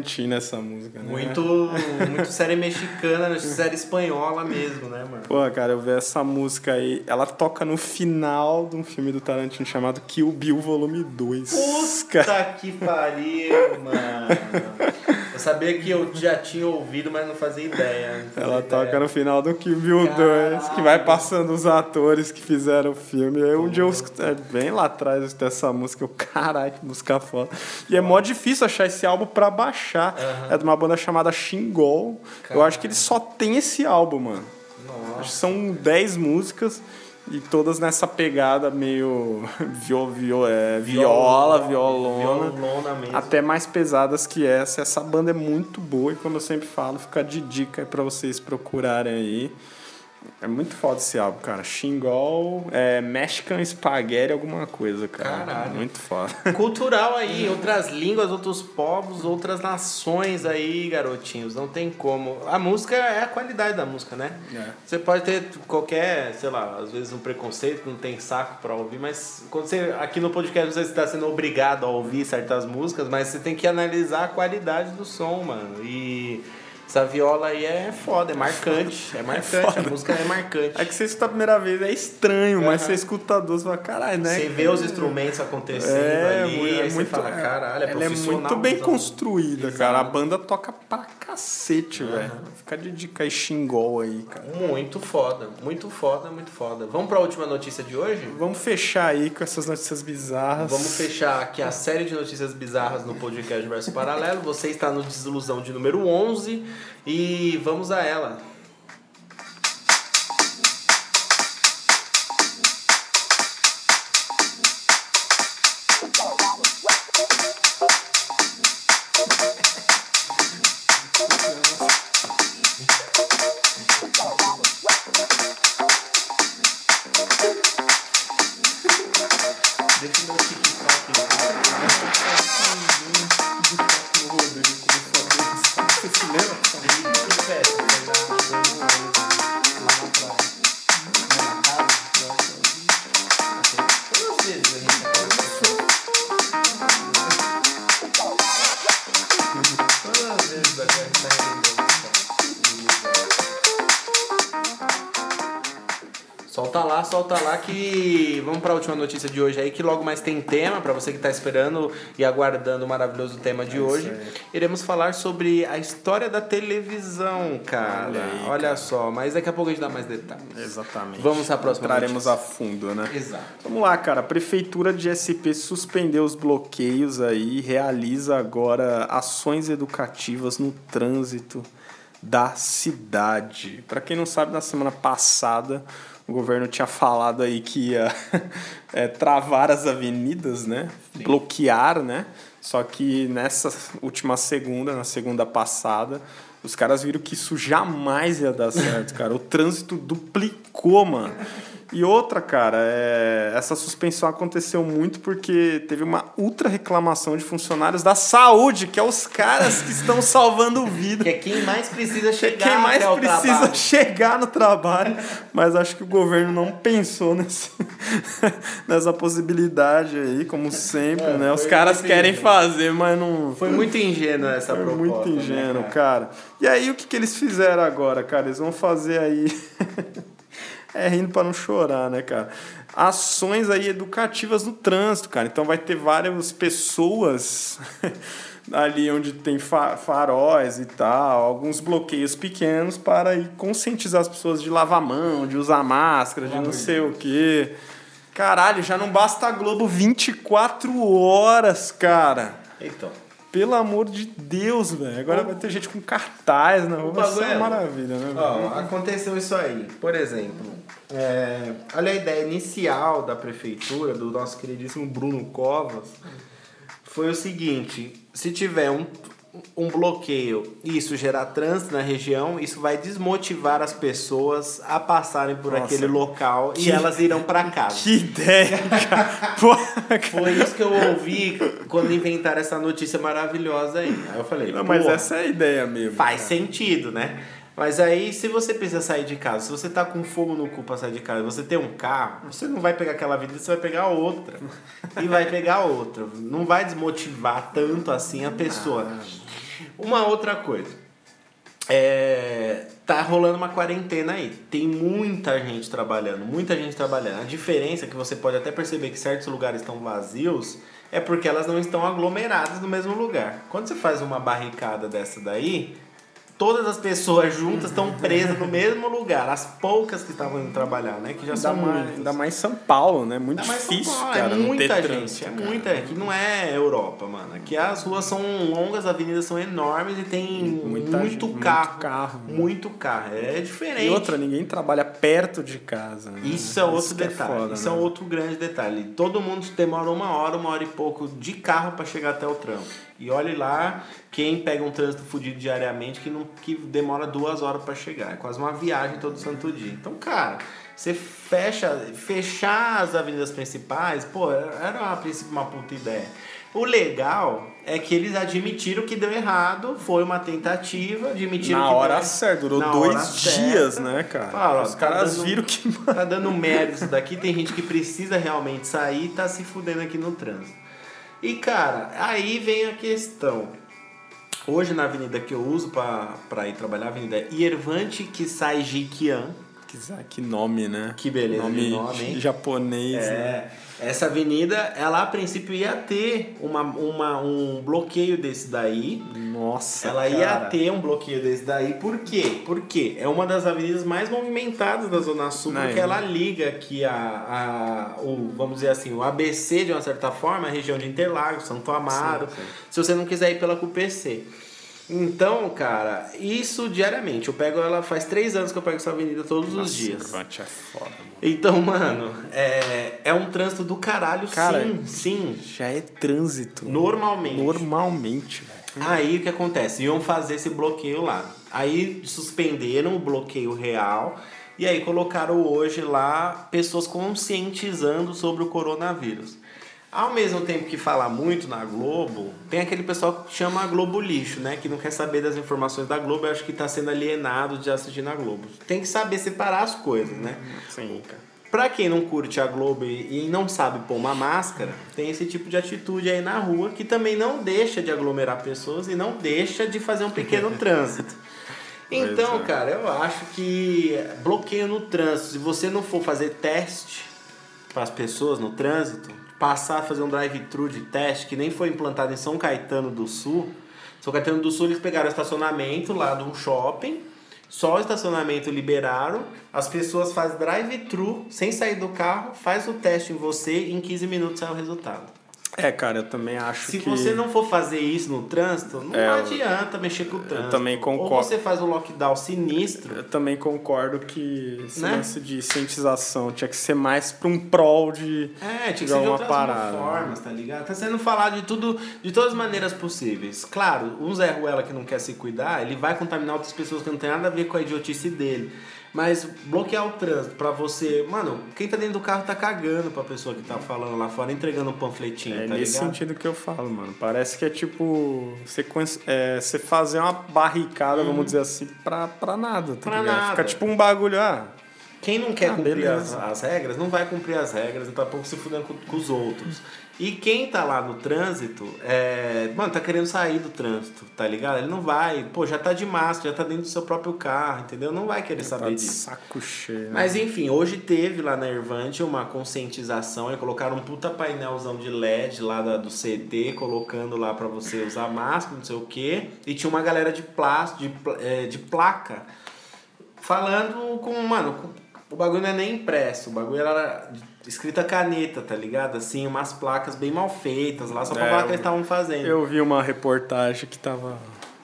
Tarantino essa música, né? Muito, muito série mexicana, série espanhola mesmo, né, mano? Pô, cara, eu vi essa música aí. Ela toca no final de um filme do Tarantino chamado Kill Bill Volume 2. Puta que pariu, mano. Eu sabia que eu já tinha ouvido, mas não fazia ideia. não fazia Ela ideia. toca no final do Kill Bill 2, que vai passando os atores que fizeram o filme. Aí um dia eu escutei, bem lá atrás, eu escutei essa música, eu, caralho, que música foda. E é mó difícil achar esse álbum pra baixar. É de uma banda chamada Xingol. Eu acho que eles só tem esse álbum, mano. Acho que são 10 músicas e todas nessa pegada meio viol, viol, é, viola, violona. Violona mesmo. Até mais pesadas que essa. Essa banda é muito boa e como eu sempre falo, fica de dica pra vocês procurarem aí. É muito foda esse álbum, cara. Xingol, é, Mexican Spaghetti, alguma coisa, cara. Caralho. Muito foda. Cultural aí, outras línguas, outros povos, outras nações aí, garotinhos. Não tem como. A música é a qualidade da música, né? Você pode ter qualquer, sei lá, às vezes um preconceito, não tem saco pra ouvir, mas quando você. Aqui no podcast você está sendo obrigado a ouvir certas músicas, mas você tem que analisar a qualidade do som, mano. E. Essa viola aí é foda, é marcante. É marcante, a música é marcante. É que você escuta a primeira vez, é estranho, mas Aham. você escuta duas e fala, caralho, né? Você vê os instrumentos acontecendo É, ali, é aí muito, você fala, caralho, é ela é profissional. muito bem usando. construída, Exato. cara. A banda toca pra cacete, velho. Fica de dica aí, xingol aí, cara. Muito foda, muito foda, muito foda. Vamos pra última notícia de hoje? Vamos fechar aí com essas notícias bizarras. Vamos fechar aqui a série de notícias bizarras no podcast Verso Paralelo. Você está no Desilusão de número 11 e vamos a ela. Solta lá, que vamos para a última notícia de hoje aí que logo mais tem tema para você que está esperando e aguardando o maravilhoso tema de hoje. Iremos falar sobre a história da televisão, cara. Olha Olha, aí, só, mas daqui a pouco a gente dá mais detalhes. Exatamente. Vamos à próxima Entraremos notícia. a fundo, né? Exato. Vamos lá, cara. A Prefeitura de SP suspendeu os bloqueios aí e realiza agora ações educativas no trânsito da cidade. Para quem não sabe, na semana passada o governo tinha falado aí que ia é, travar as avenidas, né? Bloquear, né? Só que nessa última segunda, na segunda passada, os caras viram que isso jamais ia dar certo, cara. O trânsito duplicou, mano. E outra, cara, é... essa suspensão aconteceu muito porque teve uma ultra reclamação de funcionários da saúde, que é os caras que estão salvando vida. Que é quem mais precisa chegar Quem mais precisa trabalho. chegar no trabalho, mas acho que o governo não pensou nesse, nessa possibilidade aí, como sempre, É, né? Os foi caras querem ingênuo. fazer, mas não. Foi muito ingênua essa Foi proposta. muito ingênuo, né, cara. E aí, o que, que eles fizeram agora, cara? Eles vão fazer aí. é rindo pra não chorar, né, cara? Ações aí educativas no trânsito, cara. Então vai ter várias pessoas ali onde tem fa- faróis e tal, alguns bloqueios pequenos para aí conscientizar as pessoas de lavar a mão, de usar máscara, de não sei o quê. Caralho, já não basta a Globo 24 horas, cara. Então. Pelo amor de Deus, velho. Agora vai ter gente com cartaz na rua. O Vai ser bagulho é- uma maravilha, né, velho? Ó, aconteceu isso aí. Por exemplo, é, olha a ideia inicial da prefeitura, do nosso queridíssimo Bruno Covas, foi o seguinte: se tiver um, um bloqueio e isso gerar trânsito na região, isso vai desmotivar as pessoas a passarem por Nossa. aquele local Que- e elas irão para casa. Que ideia, cara. Foi isso que eu ouvi quando inventaram essa notícia maravilhosa aí. Aí eu falei, Não, mas "Pô, essa é a ideia mesmo. Faz cara. sentido, né? Mas aí, se você precisa sair de casa, se você tá com fogo no cu pra sair de casa, você tem um carro, você não vai pegar aquela avenida, você vai pegar outra. e vai pegar outra. Não vai desmotivar tanto assim a pessoa. Uma outra coisa. É, tá rolando uma quarentena aí. Tem muita gente trabalhando, muita gente trabalhando. A diferença é que você pode até perceber que certos lugares estão vazios é porque elas não estão aglomeradas no mesmo lugar. Quando você faz uma barricada dessa daí, todas as pessoas juntas estão presas no mesmo lugar. As poucas que estavam indo trabalhar, né? Que já Ainda são mais, muitas. ainda mais São Paulo, né? Muito Ainda mais São difícil, Paulo, cara, é muita gente, trânsito, é cara. muita, aqui não é Europa, mano. Aqui as ruas são longas, as avenidas são enormes e tem Muita muito gente, carro. muito carro, né? Muito carro, é diferente. E outra, ninguém trabalha perto de casa. né? Isso é outro que detalhe. foda, Isso é né? outro grande detalhe. Todo mundo demora uma hora, uma hora e pouco de carro para chegar até o trampo. E olhe lá quem pega um trânsito fudido diariamente que, não, que demora duas horas para chegar. É quase uma viagem todo santo dia. Então, cara, você fecha, fechar as avenidas principais, pô, era a princípio uma puta ideia. O legal é que eles admitiram que deu errado, foi uma tentativa, admitiram Na que hora deu- certa, durou na dois dias, certa. né, cara? Fala, Os tá caras dando- viram que. Tá dando merda isso daqui, tem gente que precisa realmente sair e tá se fudendo aqui no trânsito. E cara, aí vem a questão. Hoje na avenida que eu uso pra ir trabalhar, a avenida Yervante Kisai Jikian. Que, nome, né? Que beleza nome, de nome, hein? japonês. né? É, essa avenida, ela a princípio ia ter uma, uma, um bloqueio desse daí. Nossa, Ela ia cara. ter um bloqueio desse daí, por quê? Porque é uma das avenidas mais movimentadas da Zona Sul, Não, porque é. ela liga aqui a, a o, vamos dizer assim, o ABC de uma certa forma, a região de Interlagos, Santo Amaro, Sim, sim. se você não quiser ir pela QPC. Então, cara, isso diariamente. Eu pego ela faz três anos que eu pego essa avenida todos os Nossa, dias. Cervante é foda, mano. Então, mano, é, é um trânsito do caralho, Cara, sim, sim. Já é trânsito. Normalmente. Normalmente, velho. Aí o que acontece? Iam fazer esse bloqueio lá. Aí suspenderam o bloqueio real e aí colocaram hoje lá pessoas conscientizando sobre o coronavírus. Ao mesmo tempo que fala muito na Globo, tem aquele pessoal que chama a Globo lixo, né? Que não quer saber das informações da Globo e acho que está sendo alienado de assistir na Globo. Tem que saber separar as coisas, né? Sim, cara. Pra quem não curte a Globo e não sabe pôr uma máscara, tem esse tipo de atitude aí na rua que também não deixa de aglomerar pessoas e não deixa de fazer um pequeno trânsito. Então, é. cara, eu acho que bloqueio no trânsito, se você não for fazer teste para as pessoas no trânsito, passar a fazer um drive-thru de teste que nem foi implantado em São Caetano do Sul. São Caetano do Sul eles pegaram estacionamento lá de um shopping, só o estacionamento liberaram, as pessoas fazem drive-thru sem sair do carro, faz o teste em você e em 15 minutos sai o resultado. É, cara, eu também acho Se que. você não for fazer isso no trânsito, não É, eu- adianta mexer com o trânsito. também Ou concordo. você faz um lockdown sinistro, Eu também concordo que esse Né? lance de cientização tinha que ser mais pra um prol de. É, tinha que de ser de outras parada, formas, tá ligado? Tá sendo falado de tudo, de todas as maneiras possíveis. Claro, um Zé Ruela que não quer se cuidar, ele vai contaminar outras pessoas que não tem nada a ver com a idiotice dele. Mas bloquear o trânsito pra você. Mano, quem tá dentro do carro tá cagando pra pessoa que tá falando lá fora, entregando um panfletinho, É tá nesse ligado? sentido que eu falo, mano. Parece que é tipo. Você, é, você fazer uma barricada, vamos dizer assim, pra, pra nada, tá Uhum. Pra ligado? nada. Fica tipo um bagulho, ah. Quem não quer Ah, cumprir as, as regras, não vai cumprir as regras, então tá pouco se fudendo com, com os outros. E quem tá lá no trânsito, é, mano, tá querendo sair do trânsito, tá ligado? Ele não vai, pô, já tá de máscara, já tá dentro do seu próprio carro, entendeu? Não vai querer Tá saber de disso. saco cheio. né? Mas enfim, hoje teve lá na Irvante uma conscientização, aí colocaram um puta painelzão de LED lá da- do CT, colocando lá pra você usar máscara, não sei o quê. E tinha uma galera de plástico, de, é, de placa, falando com, mano, com- o bagulho não é nem impresso, o bagulho era escrita caneta, tá ligado? Assim, umas placas bem mal feitas lá, só pra É, falar que eles estavam fazendo. Eu vi uma reportagem que tava.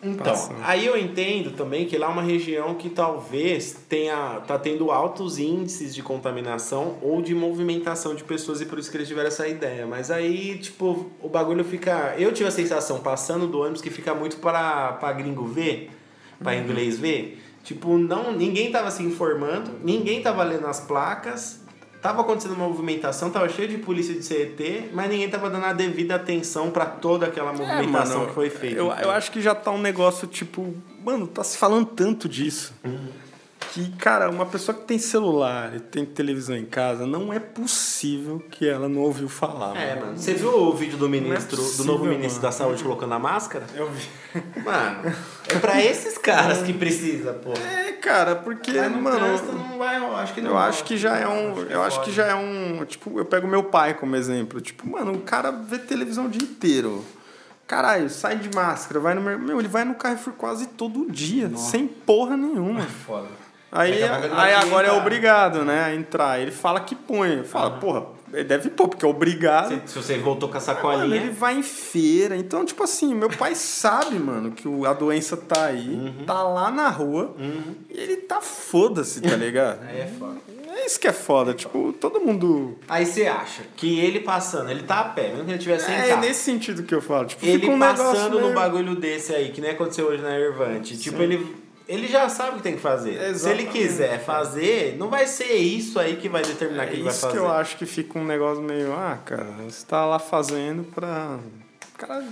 Então, passando. aí eu entendo também que lá é uma região que talvez tenha tá tendo altos índices de contaminação ou de movimentação de pessoas e por isso que eles tiveram essa ideia. Mas aí, tipo, o bagulho fica. Eu tive a sensação passando do ônibus que fica muito para para gringo ver, para Uhum. inglês ver. Tipo, não, ninguém tava se informando, ninguém tava lendo as placas. Tava acontecendo uma movimentação, tava cheio de polícia de CET, mas ninguém tava dando a devida atenção para toda aquela movimentação É, mano, que foi feita. Eu, eu acho que já tá um negócio tipo. Mano, tá se falando tanto disso. Que, cara, uma pessoa que tem celular e tem televisão em casa, não é possível que ela não ouviu falar. É, mano. Você viu o vídeo do ministro, possível, do novo ministro mano. da saúde colocando a máscara? Eu vi. Mano, é pra esses caras que precisa, pô. É, cara, porque, Mas no mano. não vai rolar, acho que não Eu acho que já é um. Eu acho que já é um. Tipo, eu pego meu pai como exemplo. Tipo, mano, o cara vê televisão o dia inteiro. Caralho, sai de máscara, vai no Meu, ele vai no Carrefour quase todo dia, sem porra nenhuma. Foda. Aí, ele aí agora é entrar. obrigado, né, a entrar. Ele fala que põe. Fala, porra, ele deve pôr, porque é obrigado. Se, se você voltou com a Mano, sacolinha. ele vai em feira. Então, tipo assim, meu pai sabe, mano, que o- a doença tá aí, Uhum. tá lá na rua, e ele tá foda-se, tá ligado? Aí é foda. É isso que é foda, tipo, todo mundo. Aí você acha que ele passando, ele tá a pé, mesmo que ele tivesse sem É carro. nesse sentido que eu falo. Tipo, Ele fica um passando no meio- bagulho desse aí, que nem aconteceu hoje na Irvante. Tipo, ele. Ele já sabe o que tem que fazer. Se ele Exatamente. quiser fazer, não vai ser isso aí que vai determinar o É que ele vai isso fazer. que eu acho que fica um negócio meio. Ah, cara, você tá lá fazendo pra. Cara,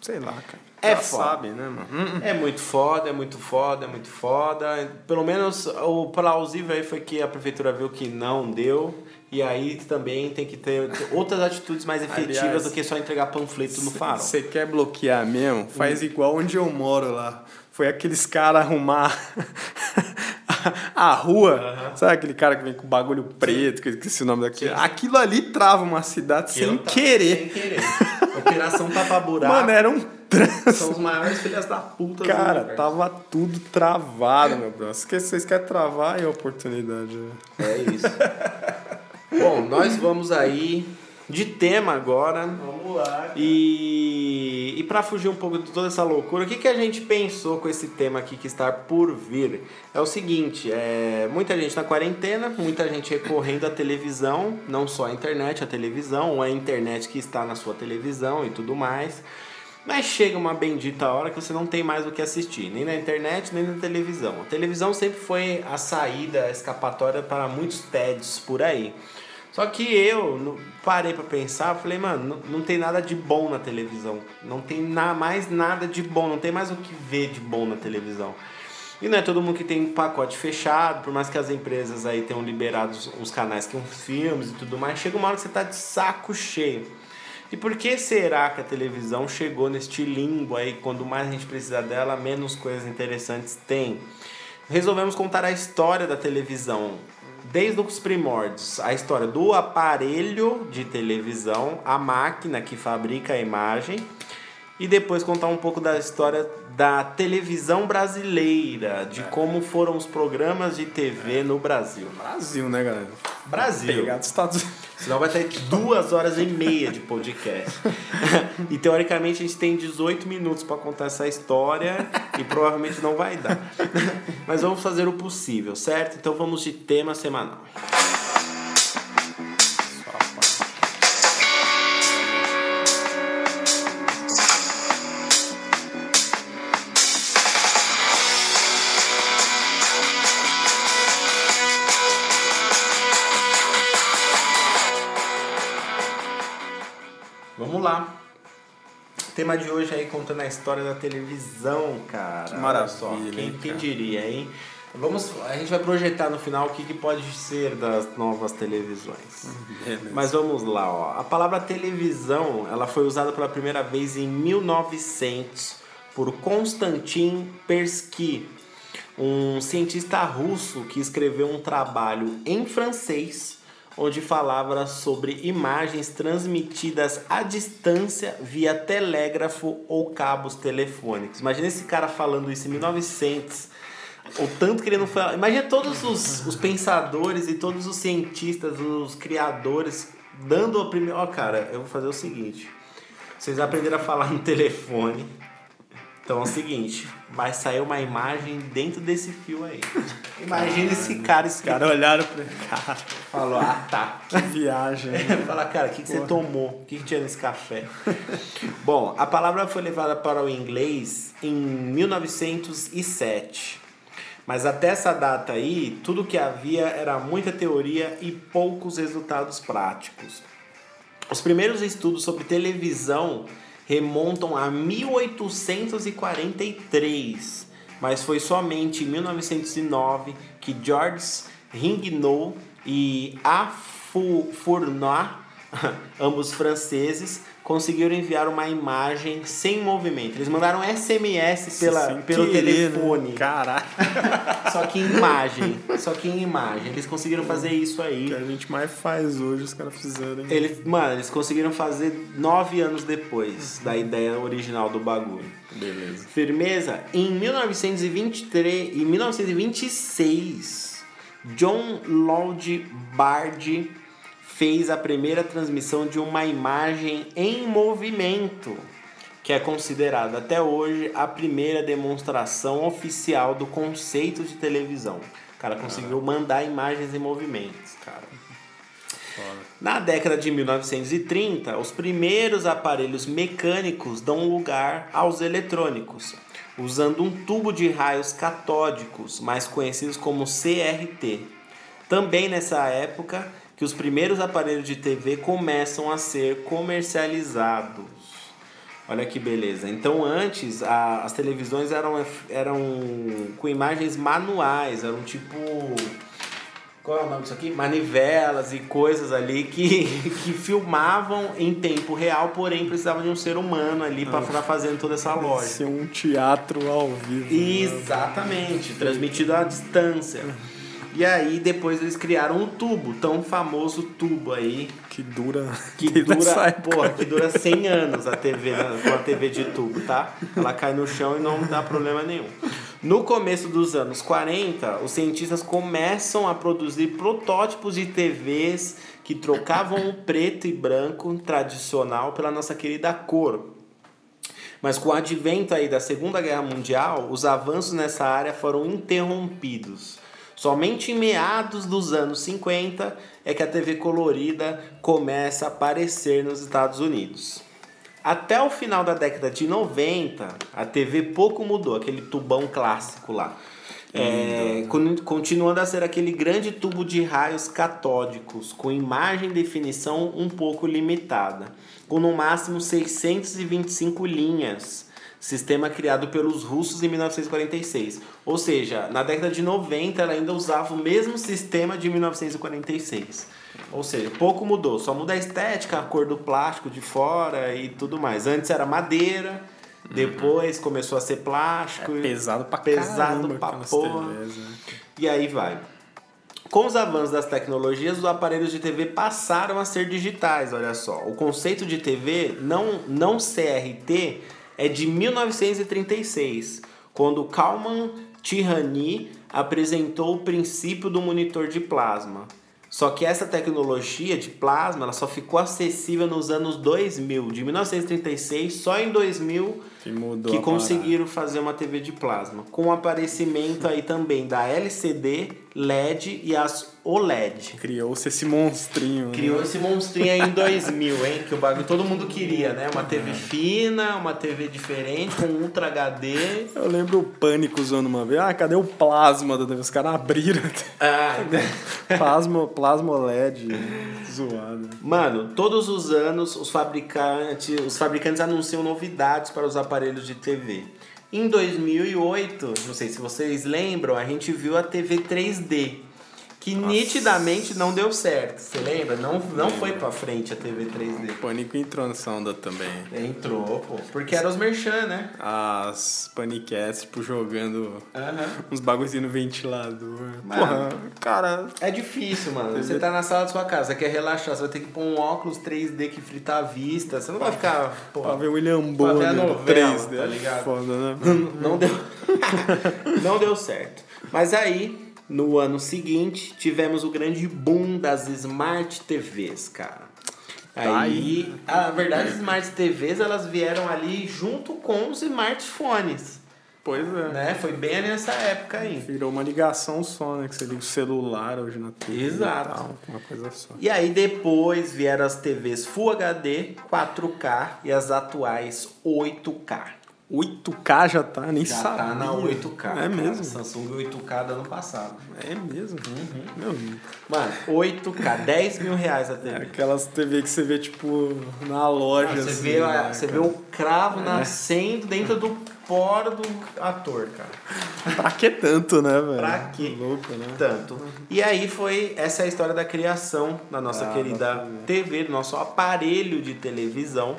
sei lá, cara. É Já foda. sabe, né, mano? É muito foda, é muito foda, é muito foda. Pelo menos o plausível aí foi que a prefeitura viu que não deu. E aí também tem que ter outras atitudes mais efetivas Aliás, do que só entregar panfleto no farol. Você quer bloquear mesmo? Faz Hum. igual onde eu moro lá. Foi aqueles caras arrumar a rua. Sabe aquele cara que vem com bagulho preto, que eu esqueci o nome daquele? Sim. Aquilo ali trava uma cidade sem tá- querer. Sem querer. Operação Tapa Buraco. Mano, era um trânsito. São os maiores filhas da puta do Cara, universo. tava tudo travado, meu Deus. Se vocês querem travar, é a oportunidade. né? É isso. Bom, nós vamos aí de tema agora. Vamos lá. E, e para fugir um pouco de toda essa loucura, o que, que a gente pensou com esse tema aqui que está por vir? É o seguinte, é, muita gente na quarentena, muita gente recorrendo à televisão, não só a internet, a televisão, ou a internet que está na sua televisão e tudo mais. Mas chega uma bendita hora que você não tem mais o que assistir, nem na internet, nem na televisão. A televisão sempre foi a saída, a escapatória para muitos TEDs por aí. Só que eu parei pra pensar, falei, mano, não, não tem nada de bom na televisão. Não tem na, mais nada de bom, não tem mais o que ver de bom na televisão. E não é todo mundo que tem um pacote fechado, por mais que as empresas aí tenham liberado uns- uns canais que são filmes e tudo mais, chega uma hora que você tá de saco cheio. E por que será que a televisão chegou neste limbo aí, quando mais a gente precisa dela, menos coisas interessantes tem? Resolvemos contar a história da televisão, desde os primórdios, a história do aparelho de televisão, a máquina que fabrica a imagem, e depois contar um pouco da história da televisão brasileira, de como foram os programas de TV no Brasil. Brasil, né, galera? Brasil. Dos Estados Unidos. Senão vai ter duas horas e meia de podcast. e teoricamente a gente tem 18 minutos para contar essa história e provavelmente não vai dar. Mas vamos fazer o possível, certo? Então vamos de tema semanal. Tema de hoje aí contando a história da televisão, cara. Que Olha maravilha, só, quem, hein, quem diria, hein? Vamos, a gente vai projetar no final o que, que pode ser das novas televisões. Beleza. Mas vamos lá, ó. A palavra televisão, ela foi usada pela primeira vez em 1900 por Konstantin Persky, um cientista russo que escreveu um trabalho em francês onde falava sobre imagens transmitidas à distância via telégrafo ou cabos telefônicos. Imagina esse cara falando isso em 1900. O tanto que ele não foi. Imagina todos os, os pensadores e todos os cientistas, os criadores, dando a primeira. Ó, cara, eu vou fazer o seguinte. Vocês aprenderam a falar no telefone. Então é o seguinte, vai sair uma imagem dentro desse fio aí. Imagina esse cara, esse Os caras olharam pra cara, falou, ah tá. que viagem. Fala, cara, o que, que você tomou? O que, que tinha nesse café? Bom, a palavra foi levada para o inglês em 1907. Mas até essa data aí, tudo que havia era muita teoria e poucos resultados práticos. Os primeiros estudos sobre televisão remontam a 1843, mas foi somente em 1909 que George Ringnot e A. Fu- Fournoy, ambos franceses, conseguiram enviar uma imagem sem movimento. Eles mandaram SMS pela, Sem pelo querer, né? telefone. Caralho. Só que em imagem. Só que em imagem. Eles conseguiram fazer isso aí. Que a gente mais faz hoje, os caras fizeram. Eles, mano, eles conseguiram fazer nove anos depois da ideia original do bagulho. Beleza. Firmeza? Em 1923 e 1926, John Lloyd Bard fez a primeira transmissão de uma imagem em movimento, que é considerada até hoje a primeira demonstração oficial do conceito de televisão. O cara conseguiu mandar imagens em movimentos, cara. Na década de 1930, os primeiros aparelhos mecânicos dão lugar aos eletrônicos, usando um tubo de raios catódicos, mais conhecidos como CRT. Também nessa época que os primeiros aparelhos de TV começam a ser comercializados. Olha que beleza. Então antes a- as televisões eram, eram com imagens manuais, eram tipo qual é o nome disso aqui? Manivelas e coisas ali que, que filmavam em tempo real, porém precisavam de um ser humano ali para ficar fazendo toda essa lógica. Ser um teatro ao vivo. né? Exatamente, transmitido à distância. E aí depois eles criaram o tubo, tão famoso tubo aí, Que dura. que dura, porra, que dura 100 anos a TV, né, com a TV de tubo, tá? Ela cai no chão e não dá problema nenhum. No começo dos anos 40, os cientistas começam a produzir protótipos de TVs que trocavam o preto e branco tradicional pela nossa querida cor. Mas com o advento aí da Segunda Guerra Mundial, os avanços nessa área foram interrompidos. Somente em meados dos anos 50 é que a TV colorida começa a aparecer nos Estados Unidos. Até o final da década de 90, a TV pouco mudou, aquele tubão clássico lá. É, con- continuando a ser aquele grande tubo de raios catódicos, com imagem e definição um pouco limitada, com no máximo 625 linhas, sistema criado pelos russos em 1946. Ou seja, na década de 90 ela ainda usava o mesmo sistema de 1946. Ou seja, pouco mudou, só muda a estética, a cor do plástico de fora e tudo mais. Antes era madeira, depois começou a ser plástico. e- Pesado pra pesado caramba pra porra. Né? E aí vai. Com os avanços das tecnologias, os aparelhos de TV passaram a ser digitais, olha só. O conceito de TV não, não CRT é de 1936, quando Kalman Tirani apresentou o princípio do monitor de plasma. Só que essa tecnologia de plasma ela só ficou acessível nos anos 2000. De 1936, só em 2000 Que que conseguiram fazer uma TV de plasma. Com o aparecimento aí também da LCD, LED e as OLED. Criou-se esse monstrinho. né? Criou esse monstrinho aí em 2000, hein? Que o bagulho todo mundo queria, né? Uma TV fina, uma TV diferente, com Ultra HD. Eu lembro o Pânico usando uma vez. Ah, cadê o plasma da TV? Os caras abriram. Ah, plasma, plasma LED. Zoado. Mano, todos os anos os fabricantes, os fabricantes anunciam novidades para os aparelhos de TV. Em 2008, não sei se vocês lembram, a gente viu a TV 3D, que nitidamente não deu certo. Você lembra? Não, não foi pra frente a TV 3D. Pânico entrou nessa onda também. Entrou, pô. Porque era os merchan, né? As paniquetes, tipo, jogando Aham. uns bagulhozinhos no ventilador. Mano. Porra, cara. É difícil, mano. Você tá na sala da sua casa, você quer relaxar, você vai ter que pôr um óculos 3D que frita a vista. Você não vai ficar, pô, Pra ver o William Pra ver a novela, 3D. tá ligado? Foda, né? Não deu. não deu certo. Mas aí, no ano seguinte, tivemos o grande boom das Smart TVs, cara. Aí, a verdade, as Smart TVs elas vieram ali junto com os smartphones, Pois é. né? Foi bem nessa época aí. Virou uma ligação só, né? Que você liga o celular hoje na TV. Exato. E tal, uma coisa só. E aí depois vieram as TVs Full HD, 4K e as atuais 8K. 8K já tá, nem Já sabia. tá na 8K. É cara. mesmo? Samsung 8K do ano passado. É mesmo. Uhum. Meu amigo. Mano, 8K, 10 mil reais a É TV. aquelas TV que você vê, tipo, na loja. Você assim, vê, né, você vê cara? o cravo nascendo dentro do poro do ator, cara. Pra que tanto, né, velho? Pra quê? Louco, né? Tanto. E aí foi essa é a história da criação da nossa Ah, querida da TV, do nosso aparelho de televisão,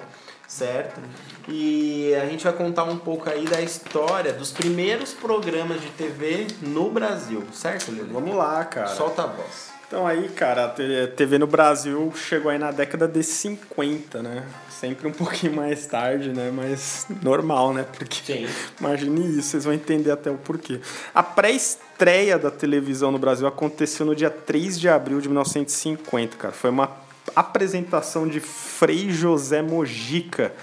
certo? E a gente vai contar um pouco aí da história dos primeiros programas de TV no Brasil, certo, Lili? Vamos lá, cara. Solta a voz. Então aí, cara, a TV no Brasil chegou aí na década de 50, né? Sempre um pouquinho mais tarde, né? Mas normal, né? Porque Sim. imagine isso, vocês vão entender até o porquê. A pré-estreia da televisão no Brasil aconteceu no dia 3 de abril de 1950, cara. Foi uma apresentação de Frei José Mojica.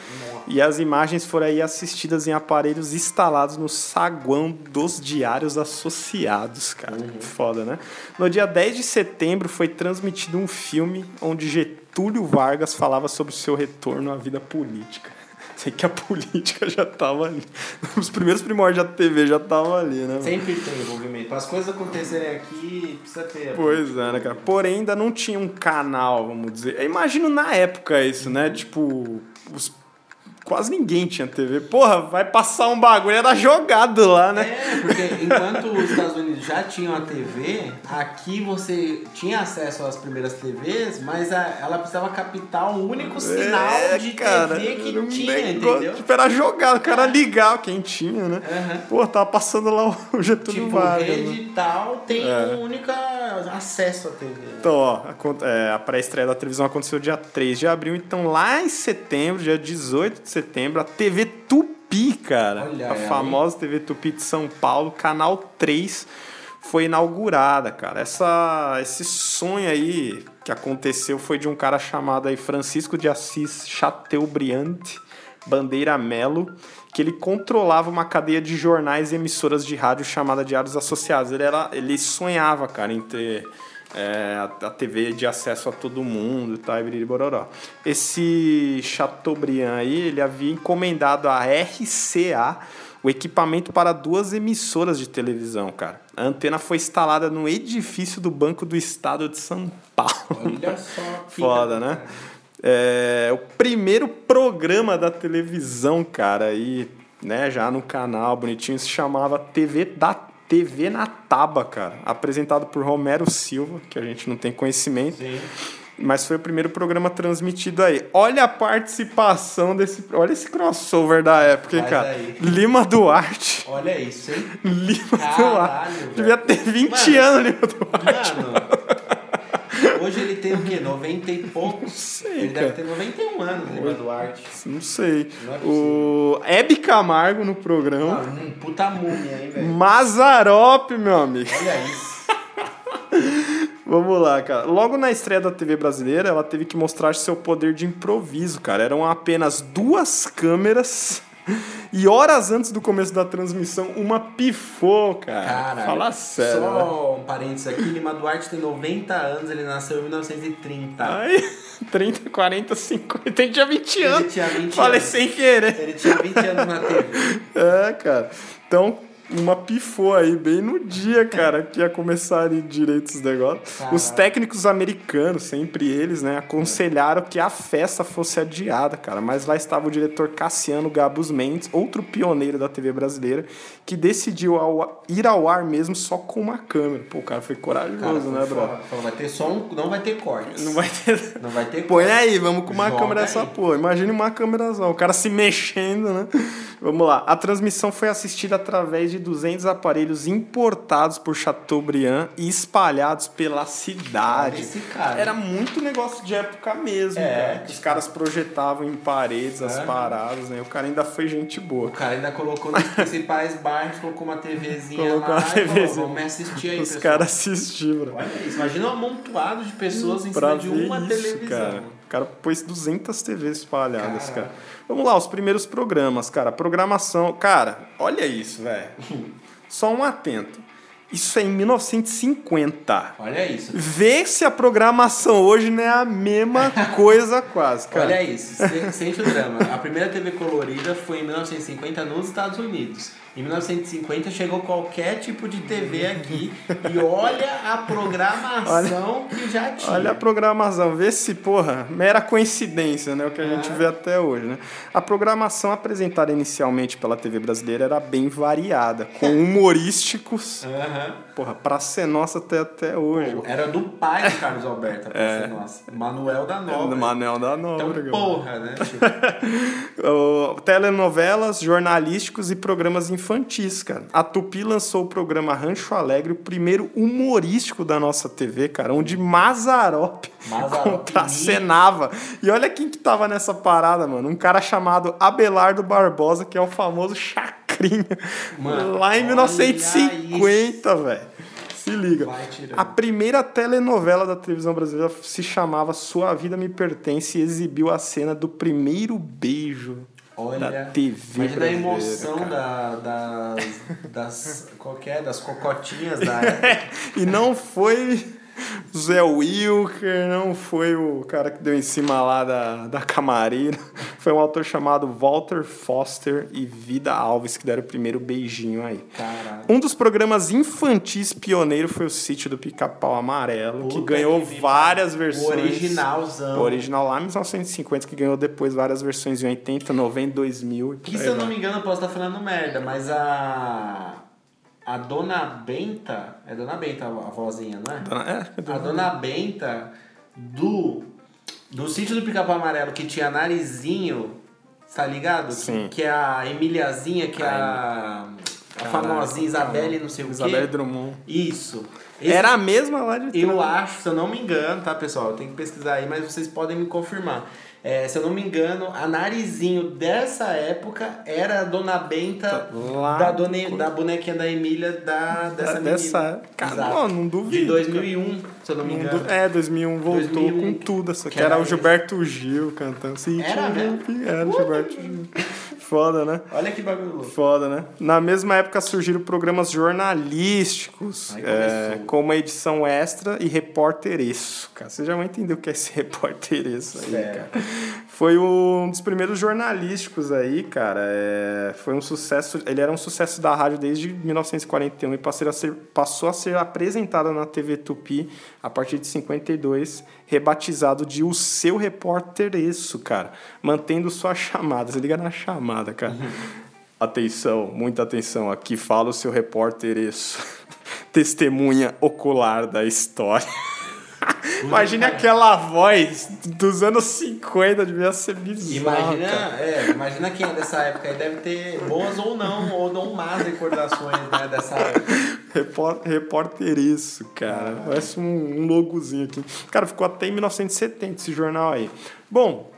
E as imagens foram aí assistidas em aparelhos instalados no saguão dos diários associados, cara. Foda, né? No dia 10 de setembro foi transmitido um filme onde Getúlio Vargas falava sobre o seu retorno à vida política. Sei que a política já tava ali. Os primeiros primórdios da TV já tava ali, né? mano? Sempre tem envolvimento. Para as coisas acontecerem aqui, precisa ter. Pois é, né, cara? Porém, ainda não tinha um canal, vamos dizer. Eu imagino na época isso, né? Tipo, os- quase ninguém tinha TV. Porra, vai passar um bagulho, era jogado lá, né? É, porque enquanto os Estados Unidos já tinham a TV, aqui você tinha acesso às primeiras TVs, mas a- ela precisava captar um único sinal É, de cara, TV que tinha, negócio- entendeu? Tipo, era jogado, o cara ligava quem tinha, né? Aham. Pô, tava passando lá o Getúlio Tipo, Vargas. rede né? e tal tem É. um único acesso à TV. Então, ó, a, é, a pré-estreia da televisão aconteceu dia 3 de abril, então lá em setembro, dia 18 de setembro, a TV Tupi, cara, Olha a famosa TV Tupi de São Paulo, canal 3, foi inaugurada, cara. Essa, esse sonho aí que aconteceu foi de um cara chamado aí Francisco de Assis Chateaubriand Bandeira Melo, que ele controlava uma cadeia de jornais e emissoras de rádio chamada Diários Associados. Ele, era, ele sonhava, cara, em ter é, a, a TV de acesso a todo mundo e tal, e bororó. Esse Chateaubriand aí, ele havia encomendado a RCA o equipamento para duas emissoras de televisão, cara. A antena foi instalada no edifício do Banco do Estado de São Paulo. Olha só. que- Foda, né? É, o primeiro programa da televisão, cara, aí, né, já no canal bonitinho, se chamava TV da TV na Taba, cara. Apresentado por Romero Silva, que a gente não tem conhecimento. Sim. Mas foi o primeiro programa transmitido aí. Olha a participação desse. Olha esse crossover da época, hein, cara. aí. Lima Duarte. Olha isso, hein? Lima Caralho, Duarte. velho. Devia ter 20 Mano. anos, Lima Duarte. Mano, hoje ele tem o quê? 90 e poucos? sei, ele cara. deve ter 91 anos, Lima Duarte. Não sei. Não é o Hebe Camargo no programa. Mano, um puta múmia, hein, velho? Mazarop, meu amigo. Olha isso. Vamos lá, cara. Logo na estreia da TV brasileira, ela teve que mostrar seu poder de improviso, cara. Eram apenas duas câmeras E horas antes do começo da transmissão, uma pifou, cara. Cara, Fala sério. né? Só um parênteses aqui, Lima Duarte tem 90 anos, ele nasceu em 1930. Ai, 30, 40, 50. Ele tinha 20 Ele anos. tinha 20 Falei anos. sem querer. Ele tinha 20 anos na TV. É, cara. Então, uma pifou aí, bem no dia, cara, que ia começar ali direito os negócios. Caralho. Os técnicos americanos, sempre eles, né, aconselharam que a festa fosse adiada, cara. Mas lá estava o diretor Cassiano Gabus Mendes, outro pioneiro da TV brasileira, que decidiu ao- ir ao ar mesmo só com uma câmera. Pô, o cara foi corajoso, Cara, né, foi bro? Falou, vai ter só um, não vai ter cortes. Não vai ter. Não vai ter Põe cortes. aí, vamos com uma Joga câmera aí. porra. Imagine uma câmerazão, o cara se mexendo, né? Vamos lá. A transmissão foi assistida através de 200 aparelhos importados por Chateaubriand e espalhados pela cidade. esse cara. Era muito negócio de época mesmo, É, cara. que Os tipo- caras projetavam em paredes as É. paradas, né? O cara ainda foi gente boa. O cara ainda colocou nos principais bairros, colocou uma TVzinha Colocou lá uma e TVzinha. falou, vamos assistir aí, Os caras assistiam, bro. Olha isso, imagina um amontoado de pessoas em cima de uma isso, televisão. cara. O cara pôs 200 TVs espalhadas, Caralho. cara. Vamos lá, os primeiros programas, cara. Programação. Cara, olha isso, velho. Só um atento. Isso é em 1950. Olha isso. Vê se a programação hoje não é a mesma coisa quase, cara. Olha isso, se- sente o drama. A primeira TV colorida foi em 1950 nos Estados Unidos. Em 1950 chegou qualquer tipo de TV aqui e olha a programação que já tinha. Olha a programação, vê se, porra, mera coincidência, né? O que a gente vê até hoje, né? A programação apresentada inicialmente pela TV brasileira era bem variada, com humorísticos. Aham. Porra, pra ser nossa até, até hoje. Era do pai do Carlos Alberto, pra ser nossa. Manuel da Nova. Do Manel da Nóbrega. Então, porra, né? Tipo, Ó, telenovelas, jornalísticos e programas infantis, cara. A Tupi lançou o programa Rancho Alegre, o primeiro humorístico da nossa TV, cara, onde Mazarop contracenava. E olha quem que tava nessa parada, mano. Um cara chamado Abelardo Barbosa, que é o famoso Chacrinha. Mano, lá em olha 1950, velho. Se liga. A primeira telenovela da televisão brasileira se chamava Sua Vida Me Pertence e exibiu a cena do primeiro beijo olha. da TV Imagina a brasileira, emoção cara. da, das, das. Qualquer, das cocotinhas da época. E não foi Zé Wilker, não foi o cara que deu em cima lá da, da camareira. Foi um autor chamado Walter Foster e Vida Alves que deram o primeiro beijinho aí. Caralho. Um dos programas infantis pioneiro foi o Sítio do Pica-Pau Amarelo, que Puta ganhou que várias O versões. originalzão. O original lá em 1950, que ganhou depois várias versões em 80, 90, 2000 e por Que se eu não me engano, eu posso estar falando merda, mas a. A Dona Benta. É Dona Benta a vozinha, não é? Dona- é, é A Dona- Dona Benta do. Do sítio do Pica-Pau Amarelo que tinha narizinho, tá ligado? Sim. Que, que é a Emiliazinha, que é a. A famosinha Isabelle, não sei o quê. Isabelle Drummond. Isso. Esse- Era a mesma lá de Eu trás. acho, se eu não me engano, tá, pessoal? Eu tenho que pesquisar aí, mas vocês podem me confirmar. É, se eu não me engano, a narizinho dessa época era a Dona Benta Lá da, dona, da bonequinha da Emília da, dessa menina. dessa- cara, não, não duvido, De 2001, se eu não me engano. É, 2001 voltou 2001, com tudo. Essa que que era era o Gilberto Gil cantando. Sim, Era mesmo? Era o Gilberto Gil. Foda, né? Olha que bagulho louco. Foda, né? Na mesma época surgiram programas jornalísticos, é, como edição extra e repórtereço. Cara, você já vai entender o que é esse repórtereço aí, Certo. cara. Foi um dos primeiros jornalísticos aí, cara. é, foi um sucesso. Ele era um sucesso da rádio desde 1941 e passou a ser, passou a ser apresentado na TV Tupi a partir de 52, rebatizado de O Seu Repórtereço, cara. Mantendo sua chamada. Você liga na chamada, cara. Atenção, muita atenção. Aqui fala o seu repórter isso. Testemunha ocular da história. Imagine aquela voz dos anos 50, devia ser bizarro. Imagina, é, imagina quem é dessa época aí deve ter boas ou não, ou não más recordações né, dessa época. Repó- Repórter isso, cara. Parece um, um logozinho aqui. Cara, ficou até em 1970 esse jornal aí. Bom,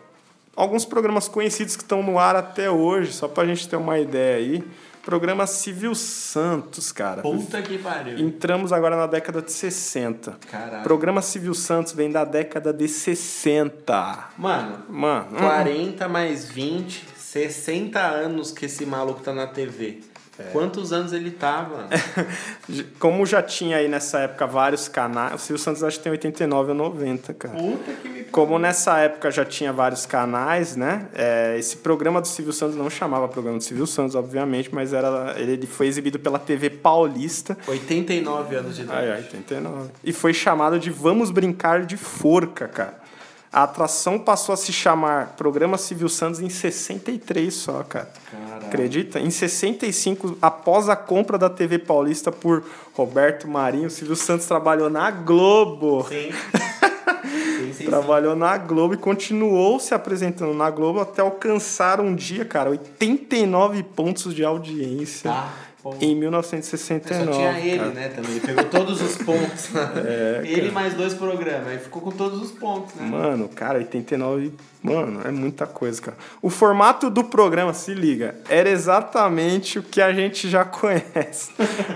alguns programas conhecidos que estão no ar até hoje, só pra gente ter uma ideia aí. Programa Civil Santos, cara. Puta que pariu. Entramos agora na década de 60. Caralho. Programa Civil Santos vem da década de 60. Mano, Mano, 40 mais 20, 60 anos que esse maluco tá na TV. É. Quantos anos ele mano? Como já tinha aí nessa época vários canais, o Silvio Santos acho que tem 89 ou 90, cara. Puta que me Como nessa época já tinha vários canais, né? é, esse programa do Silvio Santos não chamava programa do Silvio Santos, obviamente, mas era, ele foi exibido pela TV Paulista. 89 anos de idade. Ai, 89. E foi chamado de Vamos Brincar de Forca, cara. A atração passou a se chamar Programa Silvio Santos em 63 só, cara. Caralho. Acredita? Em 65, após a compra da TV Paulista por Roberto Marinho, o Silvio Santos trabalhou na Globo. Sim. sim, sim, sim. Trabalhou na Globo e continuou se apresentando na Globo até alcançar um dia, cara, 89 pontos de audiência Tá, em Só 1969. tinha ele, cara. né, também. Ele pegou todos os pontos. É, ele cara. mais dois programas. Aí ficou com todos os pontos, né? Mano, cara, 89. Mano, é muita coisa, cara. O formato do programa, se liga, era exatamente o que a gente já conhece: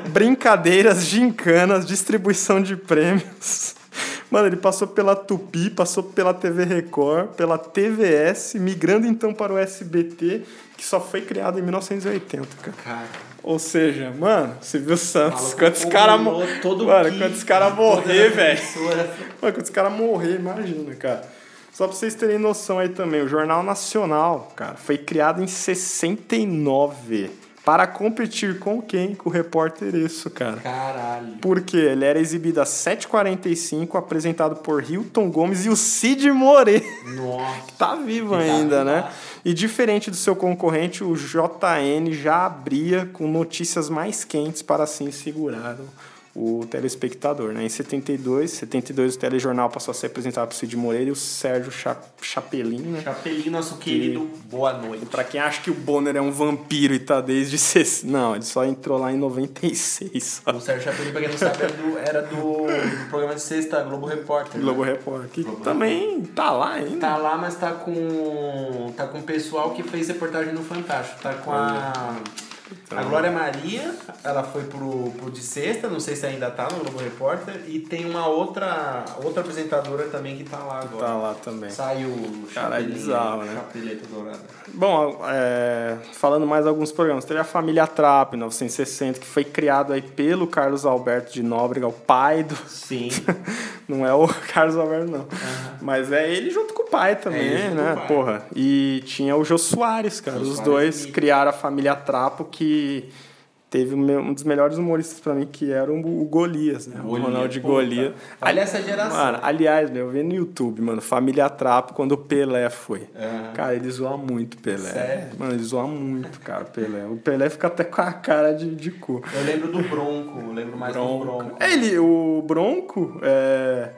brincadeiras, gincanas, distribuição de prêmios. Mano, ele passou pela Tupi, passou pela TV Record, pela TVS, migrando então para o SBT, que só foi criado em 1980, cara. Cara. Ou seja, mano, Silvio Santos, maluco quando esse cara combinou mo- todo Mano, kit quando esse cara de toda morrer, velho. Mano, quando esse cara morrer, imagina, cara. Só pra vocês terem noção aí também, o Jornal Nacional, cara, foi criado em 69 para competir com quem? Com o repórter isso, cara. Caralho. Porque ele era exibido às 7h45, apresentado por Hilton Gomes e o Cid Moreira. Nossa. Tá vivo Que tá ainda, né? E diferente do seu concorrente, o JN já abria com notícias mais quentes para assim segurar o, telespectador, né? Em 72, 72 o telejornal passou a ser apresentado por Cid Moreira e o Sérgio Cha Chapelin, né? Chapelinho, nosso querido, boa noite. Pra quem acha que o Bonner é um vampiro e tá desde... ses- Não, ele só entrou lá em 96, só. O Sérgio Chapelinho, pra quem não sabe, era do, era do, do programa de sexta, Globo Repórter. Globo né? Repórter, que Globo também tá lá ainda. Tá lá, mas tá com. tá com o pessoal que fez reportagem no Fantástico. Tá com a. A Glória Maria, ela foi pro, pro de sexta, não sei se ainda tá no Globo Repórter, e tem uma outra outra apresentadora também que tá lá agora. Tá lá também. Saiu o Cara, é bizarro, né? Chapeleta Dourada. Bom, é, falando mais alguns programas, teve a Família Trapo em 1960, que foi criado aí pelo Carlos Alberto de Nóbrega, o pai do. Sim. Não é o Carlos Alberto, não. Mas é ele junto com o pai também, É né? pai. Porra. E tinha o Jô Soares, cara. Jô Os Soares dois e- criaram a Família Trapo, que teve um dos melhores humoristas pra mim, que era o Golias, né? o Golias, Ronaldo de puta. Golias. Olha essa geração. Mano, aliás, eu vi no YouTube, mano, Família Trapo, quando o Pelé foi. Aham. Cara, ele zoa muito o Pelé. Sério? Mano, ele zoa muito, cara, o Pelé. O Pelé fica até com a cara de, de cu. Eu lembro do Bronco, eu lembro mais do Bronco. É, Ele, o Bronco, é...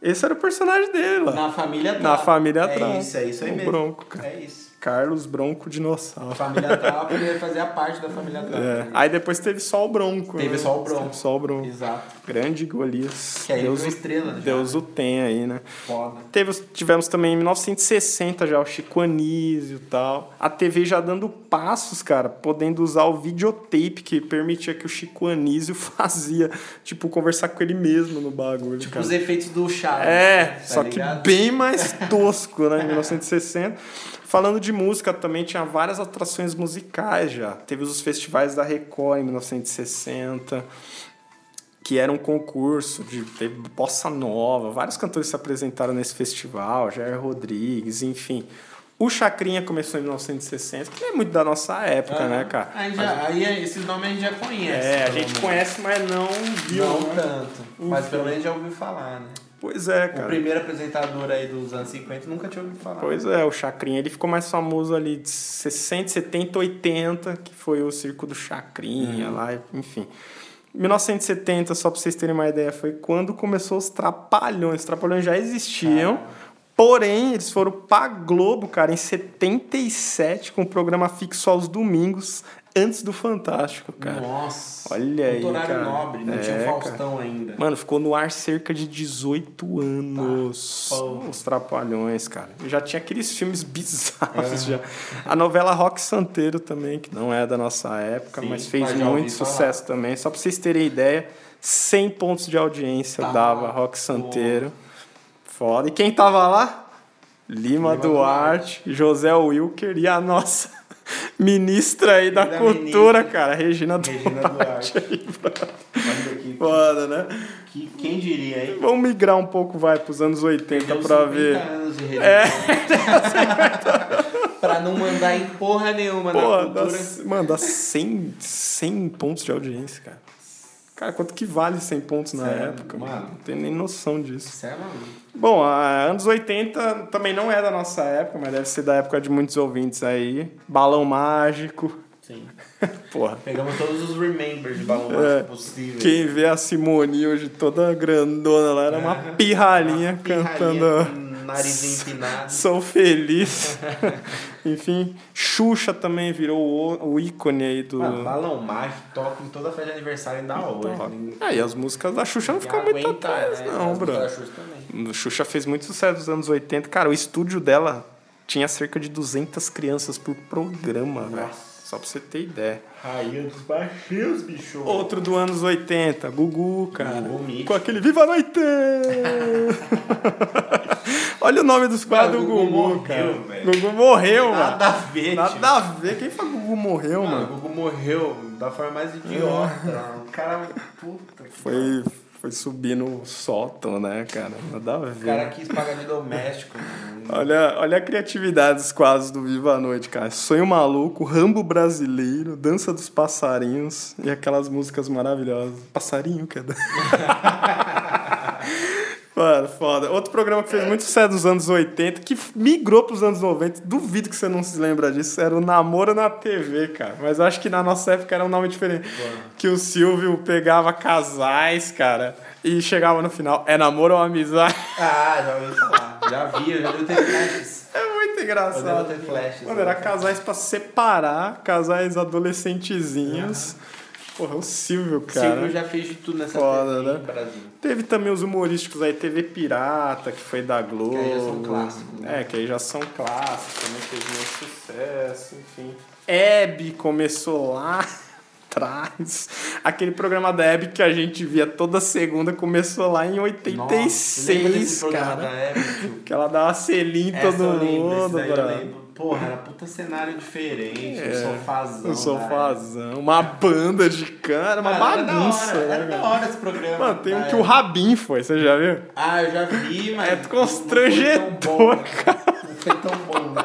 esse era o personagem dele lá. Na família Trapo. Na família Trapo. É isso, é isso aí O mesmo. Bronco, cara. É isso. Carlos Bronco Dinossauro. Família Trapo, ele ia fazer a parte da família Trapo. É. Aí depois teve só o Bronco. Teve né? só o Bronco. Teve só o Bronco. Exato. Grande Golias. Que aí Deus, o- estrela já. Deus o tem aí, né? Foda. Teve, tivemos também em 1960 já o Chico Anísio e tal. A TV já dando passos, cara, podendo usar o videotape que permitia que o Chico Anísio fazia, tipo, conversar com ele mesmo no bagulho, Tipo cara. os efeitos do Chaves. É, tá só ligado? que bem mais tosco, né? Em 1960. Falando de música, também tinha várias atrações musicais já. Teve os festivais da Record em 1960, que era um concurso de teve bossa nova. Vários cantores se apresentaram nesse festival, Jair Rodrigues, enfim. O Chacrinha começou em 1960, que é muito da nossa época, Aham. né, cara? Aí, já, aí é- esses nomes a gente já conhece. É, a gente conhece, mas não viu. Não né? tanto. Mas pelo menos já ouviu falar, né? Pois é, O cara. primeiro apresentador aí dos anos 50 nunca tinha ouvido falar. Pois é, o Chacrinha, ele ficou mais famoso ali de 60, 70, 80, que foi o Circo do Chacrinha lá, enfim. 1970, só pra vocês terem uma ideia, foi quando começou os Trapalhões. Os Trapalhões já existiam, porém, eles foram pra Globo, cara, em 77, com o programa fixo aos domingos, antes do Fantástico, cara. Nossa. Olha aí, cara. nobre, não tinha É, o Faustão ainda. Mano, ficou no ar cerca de 18 anos. Tá, os Trapalhões, cara. Já tinha aqueles filmes bizarros já. A novela Rock Santeiro também, que não é da nossa época, Sim, mas fez muito falar. sucesso também. Só pra vocês terem ideia, 100 pontos de audiência Tá, dava Rock Santeiro. Foda. E quem tava lá? Lima, Lima Duarte, José Wilker e a nossa Ministra aí da, Da cultura, ministra. cara. Regina, Regina Duarte. Duarte. Olha aqui. Foda, né? Que, quem diria, hein? Vamos migrar um pouco, vai, pros anos 80 Deu pra 50 ver. anos de Regina É. pra não mandar em porra nenhuma Pô, na dá, cultura. mano, dá 100, 100 pontos de audiência, cara. Cara, quanto que vale 100 pontos na Sério, época? mano? Não tenho nem noção disso. Isso é maluco. Bom, anos 80 também não é da nossa época, mas deve ser da época de muitos ouvintes aí. Balão Mágico. Sim. Porra. Pegamos todos os remembers de balão É. mágico possíveis. Quem vê a Simone hoje toda grandona lá, era uma pirralhinha Uma pirralhinha cantando com Nariz empinado. Sou Feliz. Enfim, Xuxa também virou o, o ícone aí do... Mano, balão mágico toca em toda festa de aniversário ainda hoje. Ninguém- Aí as músicas da Xuxa não ficam muito atrás, né? não, bro. da Xuxa também. Xuxa fez muito sucesso nos anos 80. Cara, o estúdio dela tinha cerca de 200 crianças por programa, velho. Só pra você ter ideia. Rainha dos baixinhos, bicho. Outro do anos 80, Gugu, cara. Gugu com aquele Viva a Noite! Olha o nome dos quadros do Gugu Gugu, morreu, cara. velho. Gugu morreu, Nada a mano. ver, Nada tio. a ver. Quem o Gugu morreu, Mano, o mano? Gugu morreu da forma mais idiota. O cara. Puta que Foi, foi subir no sótão, né, cara? Nada a O ver. cara quis pagar de doméstico. Olha, olha a criatividade dos quadros do Viva a Noite, cara. Sonho Maluco, Rambo Brasileiro, Dança dos Passarinhos e aquelas músicas maravilhosas. Passarinho, que é. Mano, foda. Outro programa que fez muito sucesso nos anos 80, que migrou pros anos 90, duvido que você não se lembra disso, era o Namoro na TV, cara. Mas acho que na nossa época era um nome diferente. Que o Silvio pegava casais, cara, e chegava no final, é namoro ou amizade? Ah, já ouvi falar. Já vi, eu já devo ter flashes. É muito engraçado. Ter flashes. Mano, era casais pra separar, casais adolescentezinhos. Porra, o Silvio, cara. Silvio já fez de tudo nessa Foda, TV né? Brasil. Teve também os humorísticos aí, TV Pirata, que foi da Globo. Que aí já são clássicos, né? É, que aí já são clássicos, também fez muito sucesso, enfim. Hebe começou lá atrás. Aquele programa da Hebe que a gente via toda segunda começou lá em Nossa, lembra 86, desse programa cara. da tio? Que ela dava selinho em todo mundo, lembro. Porra, era puta cenário diferente, um sofazão. Um sofazão, uma banda de cana, uma Cara, era da bagunça, hora, né, Era da cara? hora esse programa. Mano, tem um da que o. Rabin foi, você já viu? Ah, eu já vi, mas. É constrangedor, Não foi tão bom, né? Não foi tão bom, né?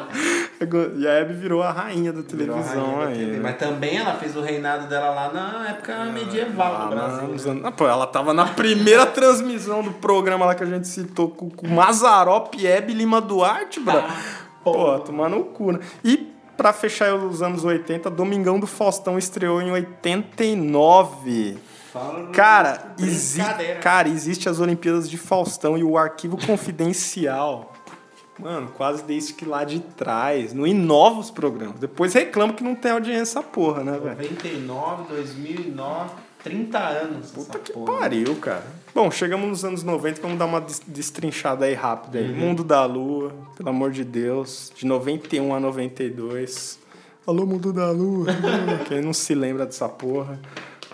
E a Hebe virou a rainha da televisão rainha da aí. TV. né? Mas também ela fez o reinado dela lá na época medieval Ah, do Brasil. né? anos- Ah, pô, ela tava na primeira transmissão do programa lá que a gente citou com, com Mazarop, Hebe e Lima Duarte, bro. Ah, Pô, tomar no cu, né? E pra fechar os anos 80, Domingão do Faustão estreou em 89. Fala Cara, exi cara, existe as Olimpíadas de Faustão e o arquivo confidencial. Mano, quase desde que lá de trás. Não inova os programas. Depois reclama que não tem audiência essa porra, né, velho? 99, 2009, 30 anos. Puta que porra. pariu, cara. Bom, chegamos nos anos 90, vamos dar uma des- destrinchada aí rápida Uhum. aí. Mundo da Lua, pelo amor de Deus, de 91 a 92. Alô, Mundo da Lua. Quem não se lembra dessa porra?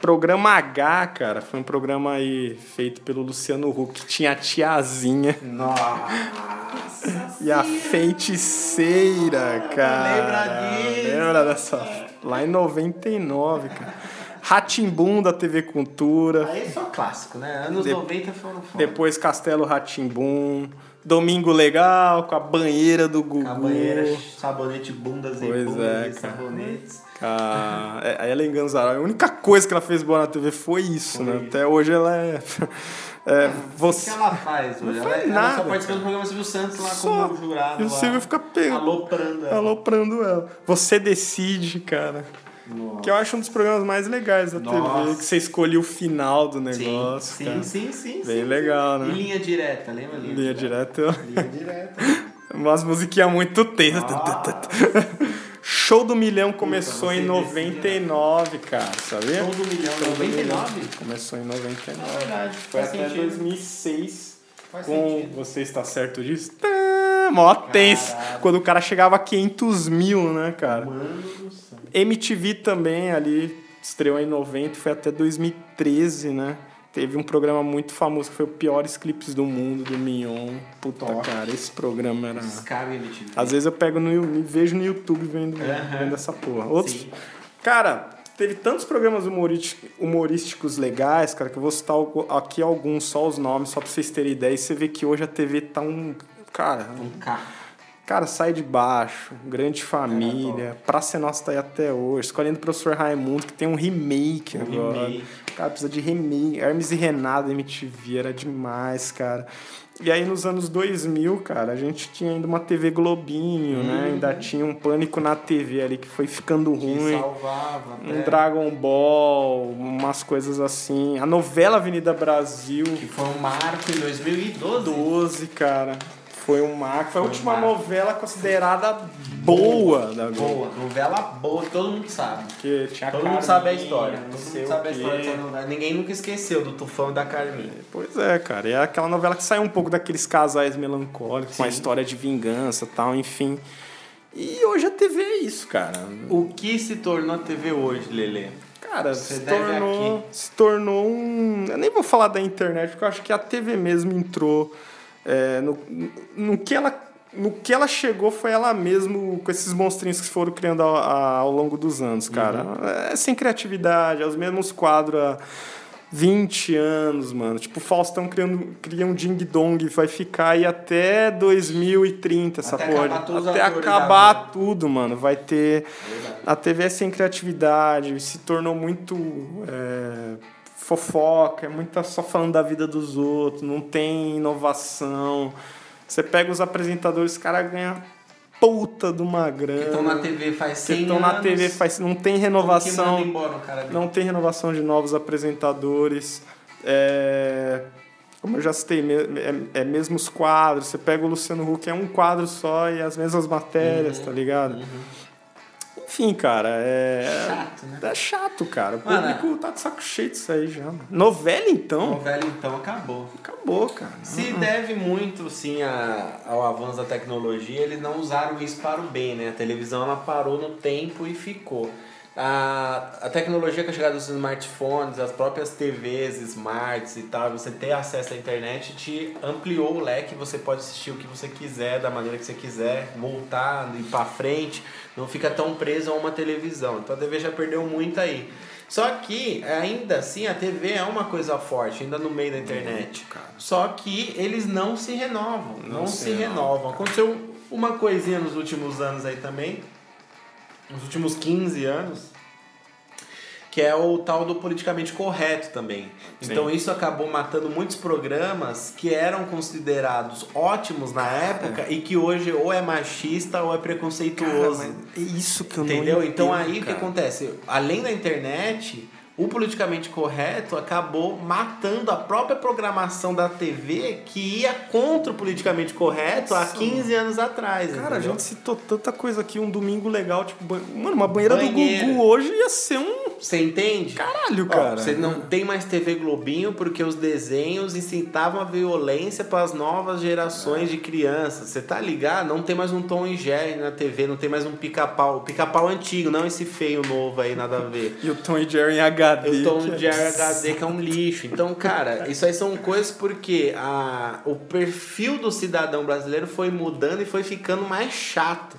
Programa H, cara, foi um programa aí feito pelo Luciano Huck, que tinha a tiazinha Nossa. e a feiticeira, cara. lembra disso, Lembra dessa? Lá em 99, cara. Ratimbum da TV Cultura. Aí é só clássico, né? Anos De- 90 foram foda. Depois Castelo Ratimbum. Domingo Legal, com a banheira do Gugu. A banheira, sabonete, bundas Pois e bundas é, e sabonetes. A, é, a Ellen. A única coisa que ela fez boa na TV foi isso, né? Até hoje ela é. é O que você. ela faz hoje? ela, ela nada, só participou cara. do programa Silvio Santos lá Só. como jurado. E o lá, Silvio fica pegando. Aloprando ela. Aloprando ela. Você decide, cara. Nossa. Que eu acho um dos programas mais legais da TV. Nossa. Que você escolhe o final do Sim, negócio. sim, cara. sim, sim. Bem sim, legal, sim. né? E linha direta, lembra? Linha, Linha direta. direta. Linha direta. Umas musiquinhas muito tensas. Show do Milhão começou em você 99, cara, sabia? Show do milhão, do 99? Milhão. Começou em 99. É verdade, Foi até sentido. 2006. Faz com sentido. Você Está Certo Disso? Tá, Mó tenso. Quando o cara chegava a 500 mil, né, cara? Mano do. MTV também ali estreou em 90, foi até 2013, né? teve um programa muito famoso que foi o Piores Clipes do Mundo, do Mignon. Puta, cara, esse programa era... Descarga MTV. Às vezes eu pego no me vejo no YouTube vendo, vendo essa porra. Outros, Sim. cara, teve tantos programas humorísticos legais, cara, que eu vou citar aqui alguns, só os nomes, só pra vocês terem ideia. E você vê que hoje a TV tá um. Cara, Um K. cara, sai de baixo, Grande Família, Pra Ser Nossa tá aí até hoje, Escolhendo o Professor Raimundo, que tem um remake agora. remake. Cara, precisa de remake. Hermes e Renato, MTV, era demais, cara. E aí nos anos 2000, cara, a gente tinha ainda uma TV Globinho, né? Ainda tinha um Pânico na TV ali que foi ficando Que ruim. salvava. Um até. Dragon Ball, umas coisas assim. A novela Avenida Brasil, Que foi um marco em 2012. 12, cara. Foi um marco. Foi a um última marco. novela considerada boa da Globo. Boa, novela boa, todo mundo sabe. Porque tinha Todo mundo sabe a história. não Todo sei mundo sabe a história dessa novela. Ninguém nunca esqueceu do Tufão e da Carminha. Pois é, cara. E é aquela novela que sai um pouco daqueles casais melancólicos, com a Sim. história de vingança e tal, enfim. E hoje a TV é isso, cara. O que se tornou a TV hoje, Lelê? Cara, Você se tornou, se tornou um. Eu nem vou falar da internet, porque eu acho que a TV mesmo entrou. É, no, no, que ela, no que ela chegou foi ela mesmo, com esses monstrinhos que foram criando ao, ao longo dos anos, cara. É sem criatividade, é os mesmos quadros há 20 anos, mano. Tipo, Faustão criando, cria um Ding Dong, vai ficar aí até 2030, essa Até porra. acabar até acabar Globo. tudo, mano. Vai ter. A TV é sem criatividade, se tornou muito é, fofoca, é muito só falando da vida dos outros, não tem inovação. Você pega os apresentadores, os caras ganham puta de uma grana. Que estão na TV faz 100 que estão na anos. TV faz não tem renovação embora não tem renovação de novos apresentadores. É, como eu já citei, é, é mesmos quadros. Você pega o Luciano Huck, é um quadro só e as mesmas matérias, tá ligado? Enfim, cara, é. Chato, né? É chato, cara. O Mano, público tá de saco cheio disso aí já. Novela, então? Novela então acabou. Acabou, cara. Se deve muito, sim, a- ao avanço da tecnologia, eles não usaram isso para o bem, né? A televisão, ela parou no tempo e ficou. A, a tecnologia com a chegada dos smartphones, as próprias TVs, smarts e tal, você ter acesso à internet te ampliou o leque, você pode assistir o que você quiser, da maneira que você quiser, voltar, ir para frente, não fica tão preso a uma televisão. Então a TV já perdeu muito aí. Só que, ainda assim, a TV é uma coisa forte, ainda no meio da internet. Só que eles não se renovam. Não, se, se renovam. renovam, Aconteceu uma coisinha nos últimos anos aí também, nos últimos 15 anos, que é o tal do politicamente correto também. Então isso acabou matando muitos programas que eram considerados ótimos na época e que hoje ou é machista ou é preconceituoso. é isso que eu Entendeu? não então entendo, aí o que cara. acontece? Além da internet, o politicamente correto acabou matando a própria programação da TV que ia contra o politicamente correto há Nossa, 15 anos atrás. Cara, a entendeu? gente citou tanta coisa aqui, um domingo legal, tipo, ban- mano, uma banheira, Banheira. do Gugu hoje ia ser um Você entende? caralho, Ó, cara. Você não tem mais TV Globinho porque os desenhos incitavam a violência para as novas gerações de crianças. Você tá ligado? Não tem mais um Tom e Jerry na TV, não tem mais um pica-pau. Pica-pau antigo, não esse feio novo aí, nada a ver. E o Tom e Jerry em HD. O Tom que é e Jerry HD que é um lixo. Então, cara, isso aí são coisas porque a, o perfil do cidadão brasileiro foi mudando e foi ficando mais chato.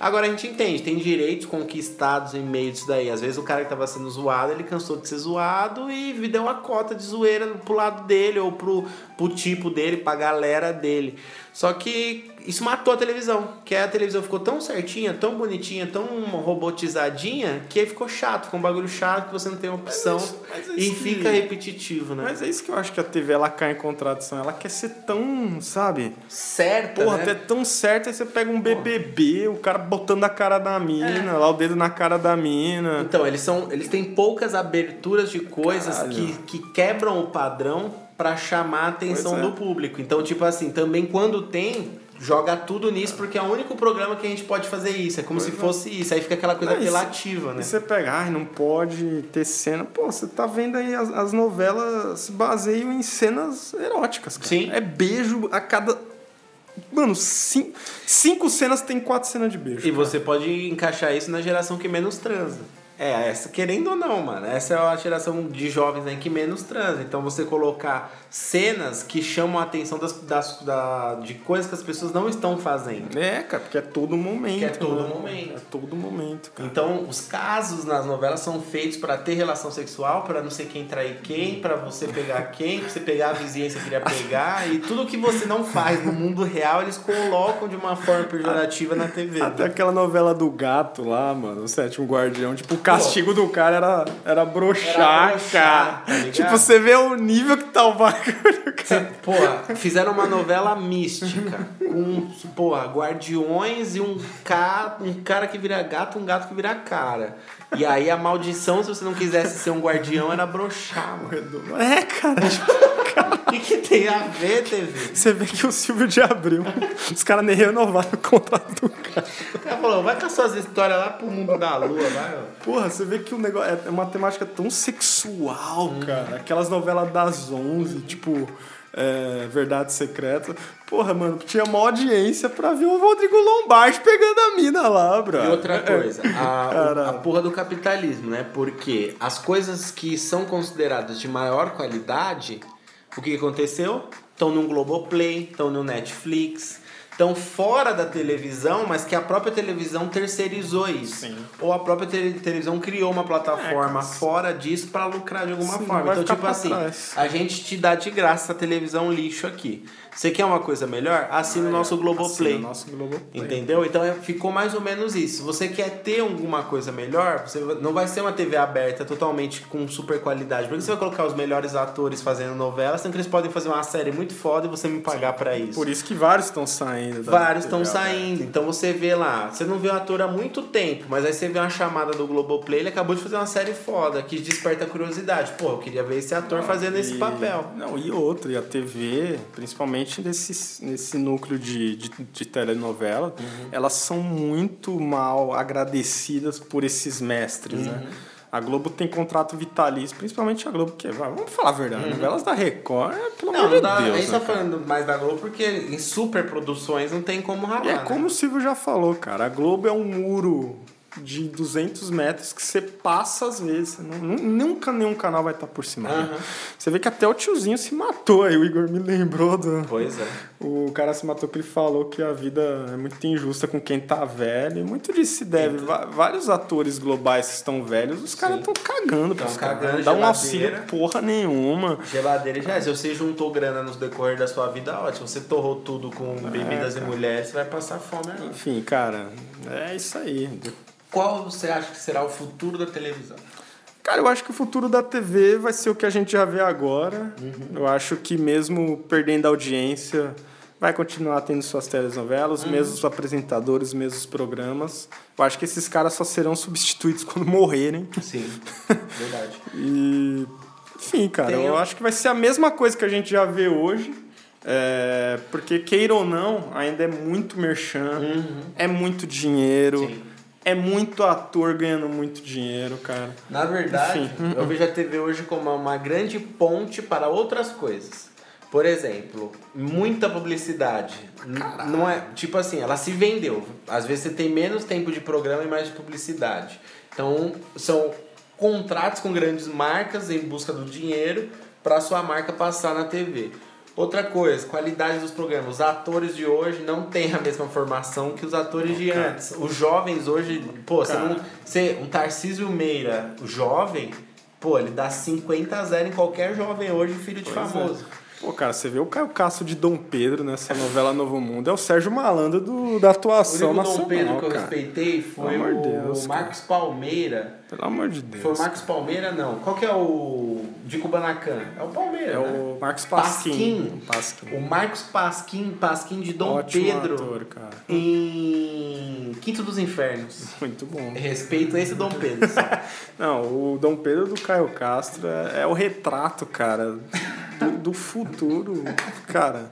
Agora a gente entende, tem direitos conquistados em meio disso daí. Às vezes o cara que tava sendo zoado, ele cansou de ser zoado e deu uma cota de zoeira pro lado dele ou pro, pro tipo dele, pra galera dele. Só que isso matou a televisão, que a televisão ficou tão certinha, tão bonitinha, tão robotizadinha, que aí ficou chato, ficou um bagulho chato que você não tem opção isso- mas é e isso que- fica repetitivo, né? Mas é isso que eu acho que a TV ela cai em contradição. Ela quer ser tão, sabe? certa, Porra, né? até tão certa, aí você pega um BBB, o cara botando a cara da mina, lá o dedo na cara da mina. Então, eles são. Eles têm poucas aberturas de coisas Caralho. que, que quebram o padrão pra chamar a atenção é. do público. Então, tipo assim, também quando tem, joga tudo nisso, porque é o único programa que a gente pode fazer isso. É como se fosse isso. Aí fica aquela coisa Não, apelativa, né? E você pega, ai, não pode ter cena. Pô, você tá vendo aí as, as novelas se baseiam em cenas eróticas, cara. Sim. É beijo a cada. Mano, cin- cinco cenas tem quatro cenas de beijo. E você pode encaixar isso na geração que menos transa. É, essa, querendo ou não, mano, essa é a geração de jovens aí que menos transa. Então você colocar cenas que chamam a atenção das, das, da, de coisas que as pessoas não estão fazendo. É, cara, porque é todo momento. Que é todo né? momento. É todo momento, cara. Então, os casos nas novelas são feitos pra ter relação sexual, pra não sei quem trair quem, pra você pegar quem, pra você pegar a vizinha que você queria pegar, e tudo que você não faz no mundo real, eles colocam de uma forma pejorativa na TV. Até aquela novela do gato lá, mano, o sétimo guardião. Tipo, castigo do cara era, era broxar, Era broxar, cara. tá tipo, você vê o nível que tá o bagulho, Cê, cara. porra, fizeram uma novela mística com, porra, guardiões e um, ca, um cara que vira gato um gato que vira cara. E aí a maldição, se você não quisesse ser um guardião, era broxar, mano. É, cara. tipo, O que, que tem a ver, TV? Você vê que o Silvio de Abril, os caras nem renovaram o contrato do cara. O cara falou, vai com as suas histórias lá pro mundo da lua, vai, ó. Porra, você vê que o negócio é uma temática tão sexual, cara. Aquelas novelas das 11, tipo, é, Verdade Secreta. Porra, mano, tinha uma audiência pra ver o Rodrigo Lombardi pegando a mina lá, bro. E outra coisa, a, o- Caralho. a porra do capitalismo, né? Porque as coisas que são consideradas de maior qualidade, o que aconteceu? Estão no Globoplay, estão no Netflix, estão fora da televisão, mas que a própria televisão terceirizou isso. Sim. Ou a própria tele- televisão criou uma plataforma É, fora disso pra lucrar de alguma Sim, forma. Então, tipo assim, trás. a gente te dá de graça a televisão lixo aqui. Você quer uma coisa melhor? Assina o nosso Globoplay. Assina o nosso Globoplay. Entendeu? Então é- ficou mais ou menos isso. Se você quer ter alguma coisa melhor, você não vai ser uma TV aberta totalmente com super qualidade. Porque você vai colocar os melhores atores fazendo novela, sendo que eles podem fazer uma série muito foda e você me pagar pra isso. Por isso que vários estão saindo. Da Vários TV estão aberta. saindo. Então você vê lá, você não vê o ator há muito tempo, mas aí você vê uma chamada do Globoplay, ele acabou de fazer uma série foda, que desperta curiosidade. Pô, eu queria ver esse ator fazendo esse E- papel. Não, e outro, e a TV, principalmente nesse, nesse núcleo de, de, de telenovela, Uhum. elas são muito mal agradecidas por esses mestres, né? Uhum. A Globo tem contrato vitalício, principalmente a Globo, que é, vamos falar a verdade, novelas da Record, é, pelo Uhum. Não, amor de dá, Deus. a gente né, tá falando mais da Globo porque em super produções não tem como ralar. É né? como o Silvio já falou, cara. A Globo é um muro de 200 metros que você passa às vezes. Nu- nu- Nunca nenhum canal vai estar por cima. Aham. Você vê que até o tiozinho se matou. Aí o Igor me lembrou do. Pois é. O cara se matou porque ele falou que a vida é muito injusta com quem tá velho. E muito disso se deve. Va- Vários atores globais que estão velhos, os caras estão cagando pros caras. cagando, Dá um auxílio porra nenhuma. Geladeira já é. Se você juntou grana no decorrer da sua vida, ótimo. Você torrou tudo com bebidas e mulheres, você vai passar fome. Enfim, cara, é isso aí. Qual você acha que será o futuro da televisão? Cara, eu acho que o futuro da TV vai ser o que a gente já vê agora. Eu acho que mesmo perdendo a audiência, vai continuar tendo suas telenovelas, os mesmos apresentadores, os mesmos programas. Eu acho que esses caras só serão substituídos quando morrerem. Sim, verdade. E. Enfim, cara, Tem eu um- acho que vai ser a mesma coisa que a gente já vê hoje. É, porque, queira ou não, ainda é muito merchan, é muito dinheiro, Sim. É muito ator ganhando muito dinheiro, cara. Na verdade, Enfim. eu vejo a TV hoje como uma grande ponte para outras coisas. Por exemplo, muita publicidade. N- Não é, tipo assim, ela se vendeu. Às vezes você tem menos tempo de programa e mais de publicidade. Então, são contratos com grandes marcas em busca do dinheiro para sua marca passar na TV. Outra coisa, qualidade dos programas. Os atores de hoje não têm a mesma formação que os atores de Cara. antes. Os jovens hoje, pô, você Cara. não você, um Tarcísio Meira, o jovem, pô, ele dá 50 a 0 em qualquer jovem hoje, filho de Pois é. famoso. Pô, cara, você vê o Caio Castro de Dom Pedro nessa novela Novo Mundo. É o Sérgio Malandro do, da O atuação único Dom nacional, Pedro que eu cara. respeitei foi Pelo o de Deus, cara. Marcos Palmeira. Pelo amor de Deus. Foi o Marcos Palmeira, não. Qual que é o de Kubanacan? É o Palmeira, É né? o Marcos Pasquim. Pasquim. Pasquim. O Marcos Pasquim, Pasquim de Dom Ótimo Pedro ator, cara. em Quinto dos Infernos. Muito bom. Respeito esse Dom Pedro. Não, o Dom Pedro do Caio Castro é, é o retrato, cara, do, do futuro. Cara,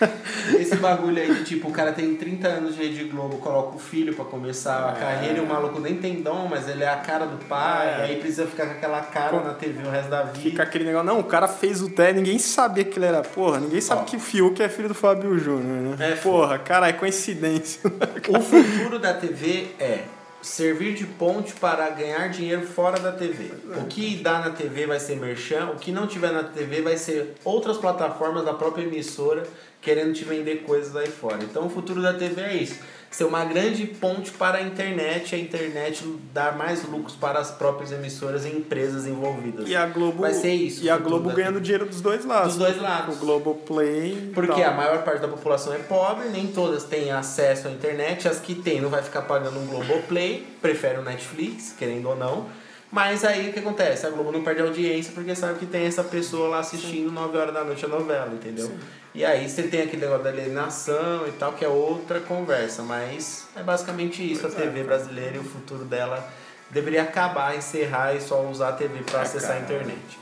Esse bagulho aí de tipo, o cara tem 30 anos de Rede Globo, coloca o filho pra começar a carreira e o maluco nem tem dom, mas ele é a cara do pai, É. aí precisa ficar com aquela cara na TV o resto da vida. fica aquele negócio. Não, o cara fez o teste, ninguém sabia que ele era. Porra, ninguém sabe Ó. que o Fiuk é filho do Fábio Júnior, né? É, Porra, cara, é coincidência. O futuro da TV é servir de ponte para ganhar dinheiro fora da TV. O que dá na TV vai ser merchan, o que não tiver na TV vai ser outras plataformas da própria emissora querendo te vender coisas aí fora. Então o futuro da TV é isso. Ser uma grande ponte para a internet, a internet dar mais lucros para as próprias emissoras e empresas envolvidas. E a Globo. Vai ser isso, E a Globo ganhando dinheiro dos dois lados. Dos dois lados. O Globo Play. Porque tal. a maior parte da população é pobre, nem todas têm acesso à internet. As que têm não vai ficar pagando um Globoplay, prefere o Netflix, querendo ou não. Mas aí o que acontece? A Globo não perde audiência porque sabe que tem essa pessoa lá assistindo 9 horas da noite a novela, entendeu? E aí você tem aquele negócio da alienação e tal, que é outra conversa. Mas é basicamente isso, a TV brasileira e o futuro dela deveria acabar, encerrar e só usar a TV para acessar a internet.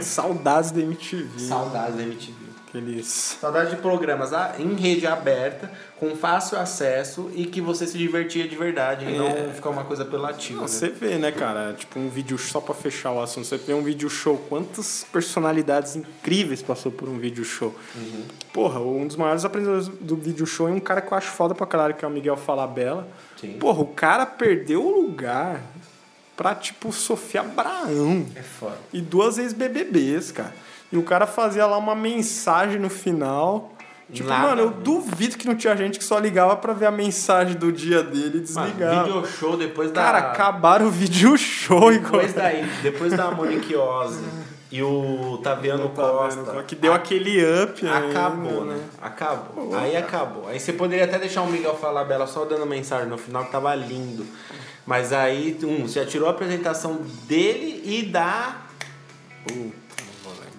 Saudades da MTV. Saudades da MTV. Aqueles. Saudade de programas ah, em rede aberta, com fácil acesso e que você se divertia de verdade e não ficar uma coisa apelativa. Não, né? você vê, né, cara? Tipo, um vídeo só pra fechar o assunto. Você vê um vídeo show, quantas personalidades incríveis passou por um vídeo show. Uhum. Porra, um dos maiores apresentadores do vídeo show é um cara que eu acho foda pra caralho, que é o Miguel Falabella. Sim. Porra, o cara perdeu o lugar pra, tipo, Sofia Abraão. É foda. E duas ex-BBBs, cara. E o cara fazia lá uma mensagem no final. Tipo, Nada. mano, eu duvido que não tinha gente que só ligava pra ver a mensagem do dia dele e Mano, desligava. video show depois da. Cara, acabaram o vídeo show Depois igual. daí, depois da Monique Ozzy e o Taviano Costa. Que deu aquele up Acabou, né? Acabou. Aí acabou. Aí você poderia até deixar o Miguel falar bela só dando mensagem no final que tava lindo. Mas aí, um, você já tirou a apresentação dele e da Puta.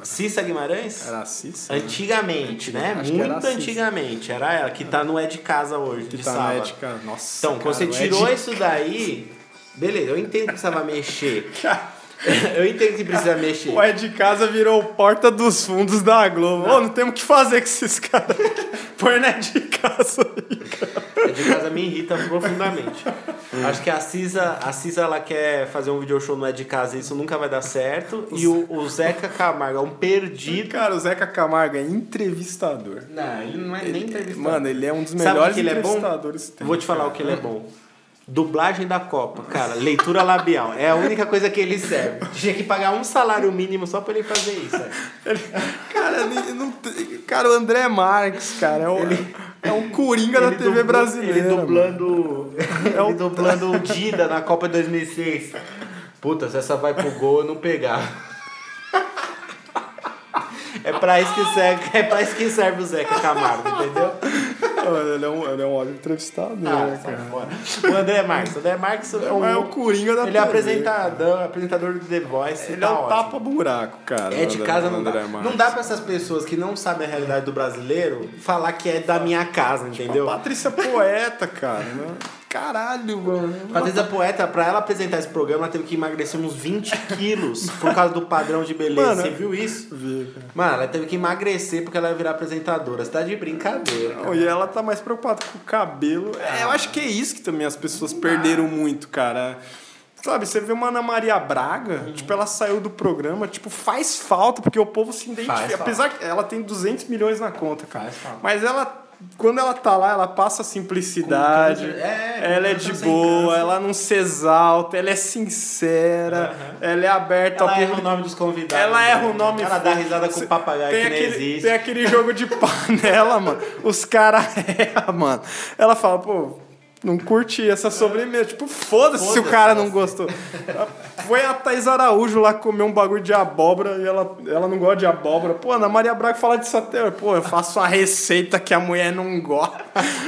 Cissa Guimarães? Era assim, sim. Antigamente, né? Acho era Muito assim. antigamente. Era ela, que tá no É de Casa hoje, Que de tá na sábado. ética. Nossa. Então, quando você cara, o tirou isso daí, beleza, eu entendo que precisava mexer. eu entendo que precisa mexer. O É de Casa virou porta dos fundos da Globo. Ô, não temos o que fazer com esses caras. Põe na É de Casa. É de casa me irrita profundamente. Acho que a Cisa, a Cisa ela quer fazer um video show no É de Casa e isso nunca vai dar certo. E o, o Zeca Camargo é um perdido. Cara, o Zeca Camargo é entrevistador. Não, ele não é nem entrevistado. Mano, ele é um dos melhores que ele é bom? entrevistadores tem. Vou te falar o que ele é bom. Dublagem da Copa, cara, leitura labial. É a única coisa que ele serve. Tinha que pagar um salário mínimo só pra ele fazer isso. é. Cara, ele não cara, o André Marques, cara, é o, é um coringa da Ele TV dubla- brasileira. Ele dublando. ele dublando o Dida na Copa 2006. Puta, se essa vai pro gol, eu não pegar. É pra isso que serve, é pra isso que serve o Zeca Camargo, entendeu? Ele é um, ele é um ótimo entrevistador, Ah, né, cara. fora. O André Marques. O André Marques é um, É o coringa da Ele é TV, apresentador, apresentador do The Voice. Ele tá é um ótimo. tapa-buraco, cara. É de o casa André- não dá. André Não Marques. dá pra essas pessoas que não sabem a realidade do brasileiro falar que é da minha casa, entendeu? Patrícia Poeta, cara. né? Caralho, mano. Patrícia Poeta, pra ela apresentar esse programa, ela teve que emagrecer uns 20 quilos por causa do padrão de beleza. Mano, Você viu isso? Vi, cara. Mano, ela teve que emagrecer porque ela ia virar apresentadora. Você tá de brincadeira. cara. E ela tá mais preocupada com o cabelo. É, eu acho que é isso que também as pessoas perderam muito, cara. Sabe, você vê uma Ana Maria Braga, Uhum. tipo, ela saiu do programa, tipo, faz falta, porque o povo se identifica. Apesar que ela tem 200 milhões na conta, cara. Faz falta. Mas ela, quando ela tá lá, ela passa a simplicidade. É, com ela é câncer de boa, ela não se exalta, ela é sincera, ela é aberta Ela ao erra o nome dos convidados. Ela erra o nome. Ela dá risada com o papagaio tem que nem aquele, existe. Tem aquele jogo de panela, mano. Os caras erram, mano. Ela fala, pô, não curti essa sobremesa. Tipo, foda-se se o cara não gostou. Foi a Thaís Araújo lá comer um bagulho de abóbora e ela, ela não gosta de abóbora. Pô, Ana Maria Braga fala disso até. Pô, eu faço uma receita que a mulher não gosta.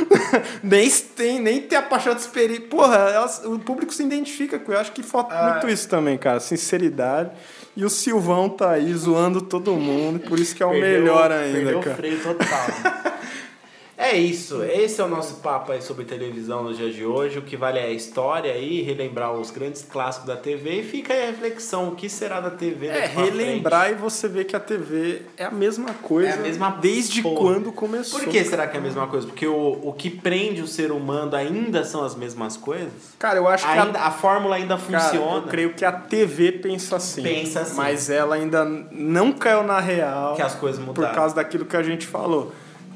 nem tem, nem tem a paixão de experiência. Porra, elas- o público se identifica com. Eu acho que falta Ah. muito isso também, cara. Sinceridade. E o Silvão tá aí zoando todo mundo, por isso que é o Perdeu- melhor ainda, perdeu cara. o freio total. É isso, esse é o nosso papo aí sobre televisão no dia de hoje. O que vale é a história aí, relembrar os grandes clássicos da TV e fica aí a reflexão, o que será da TV É, relembrar e você vê que a TV é a mesma coisa É a mesma desde porra. quando começou. Por que será que é a mesma coisa? Porque o, o que prende o ser humano ainda são as mesmas coisas? Cara, eu acho Ainda, que a, a fórmula ainda cara, funciona. eu creio que a TV pensa assim. Pensa assim. Mas ela ainda não caiu na real Que as coisas por mudaram. causa daquilo que a gente falou.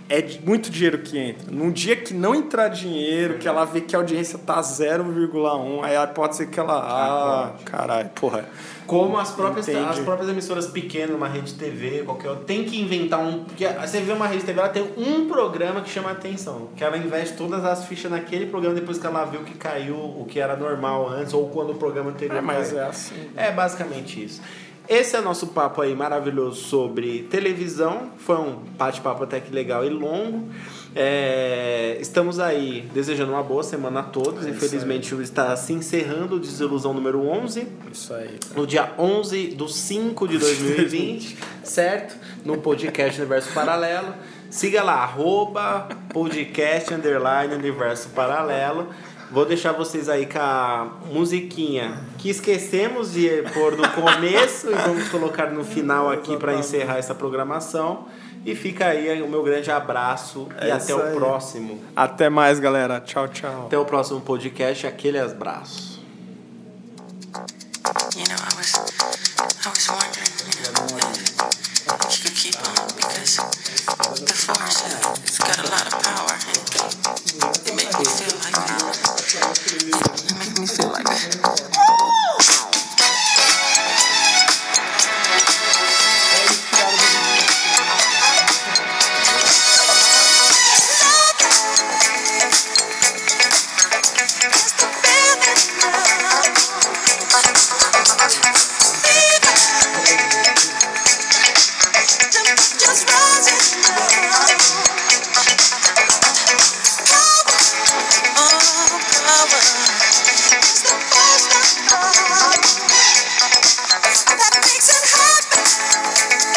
É muito dinheiro que entra. Num dia que não entrar dinheiro, que ela vê que a audiência tá 0,1, aí pode ser que ela. Ah, caralho, porra. Como as próprias, Entendi. as próprias emissoras pequenas, uma rede TV, qualquer outra, tem que inventar um. Porque você vê uma rede TV, ela tem um programa que chama atenção. Que ela investe todas as fichas naquele programa depois que ela viu que caiu o que era normal antes, ou quando o programa anterior É, mas caiu. é assim. É basicamente isso. Esse é nosso papo aí maravilhoso sobre televisão. Foi um bate-papo até que legal e longo. É, estamos aí desejando uma boa semana a todos. É Infelizmente está se encerrando o Desilusão número 11 Isso aí. no dia 11 do 5 de 2020, certo? No podcast Universo Paralelo. Siga lá, arroba podcast underline Universo Paralelo. Vou deixar vocês aí com a musiquinha que esquecemos de pôr no começo e vamos colocar no final aqui para encerrar essa programação. E fica aí o meu grande abraço e É até isso o aí. próximo. Até mais, galera. Tchau, tchau. Até o próximo podcast, aquele abraço. You know, I was, I was wondering, you know, if you could keep on because the force, uh, it's got a lot of power and it Make me feel like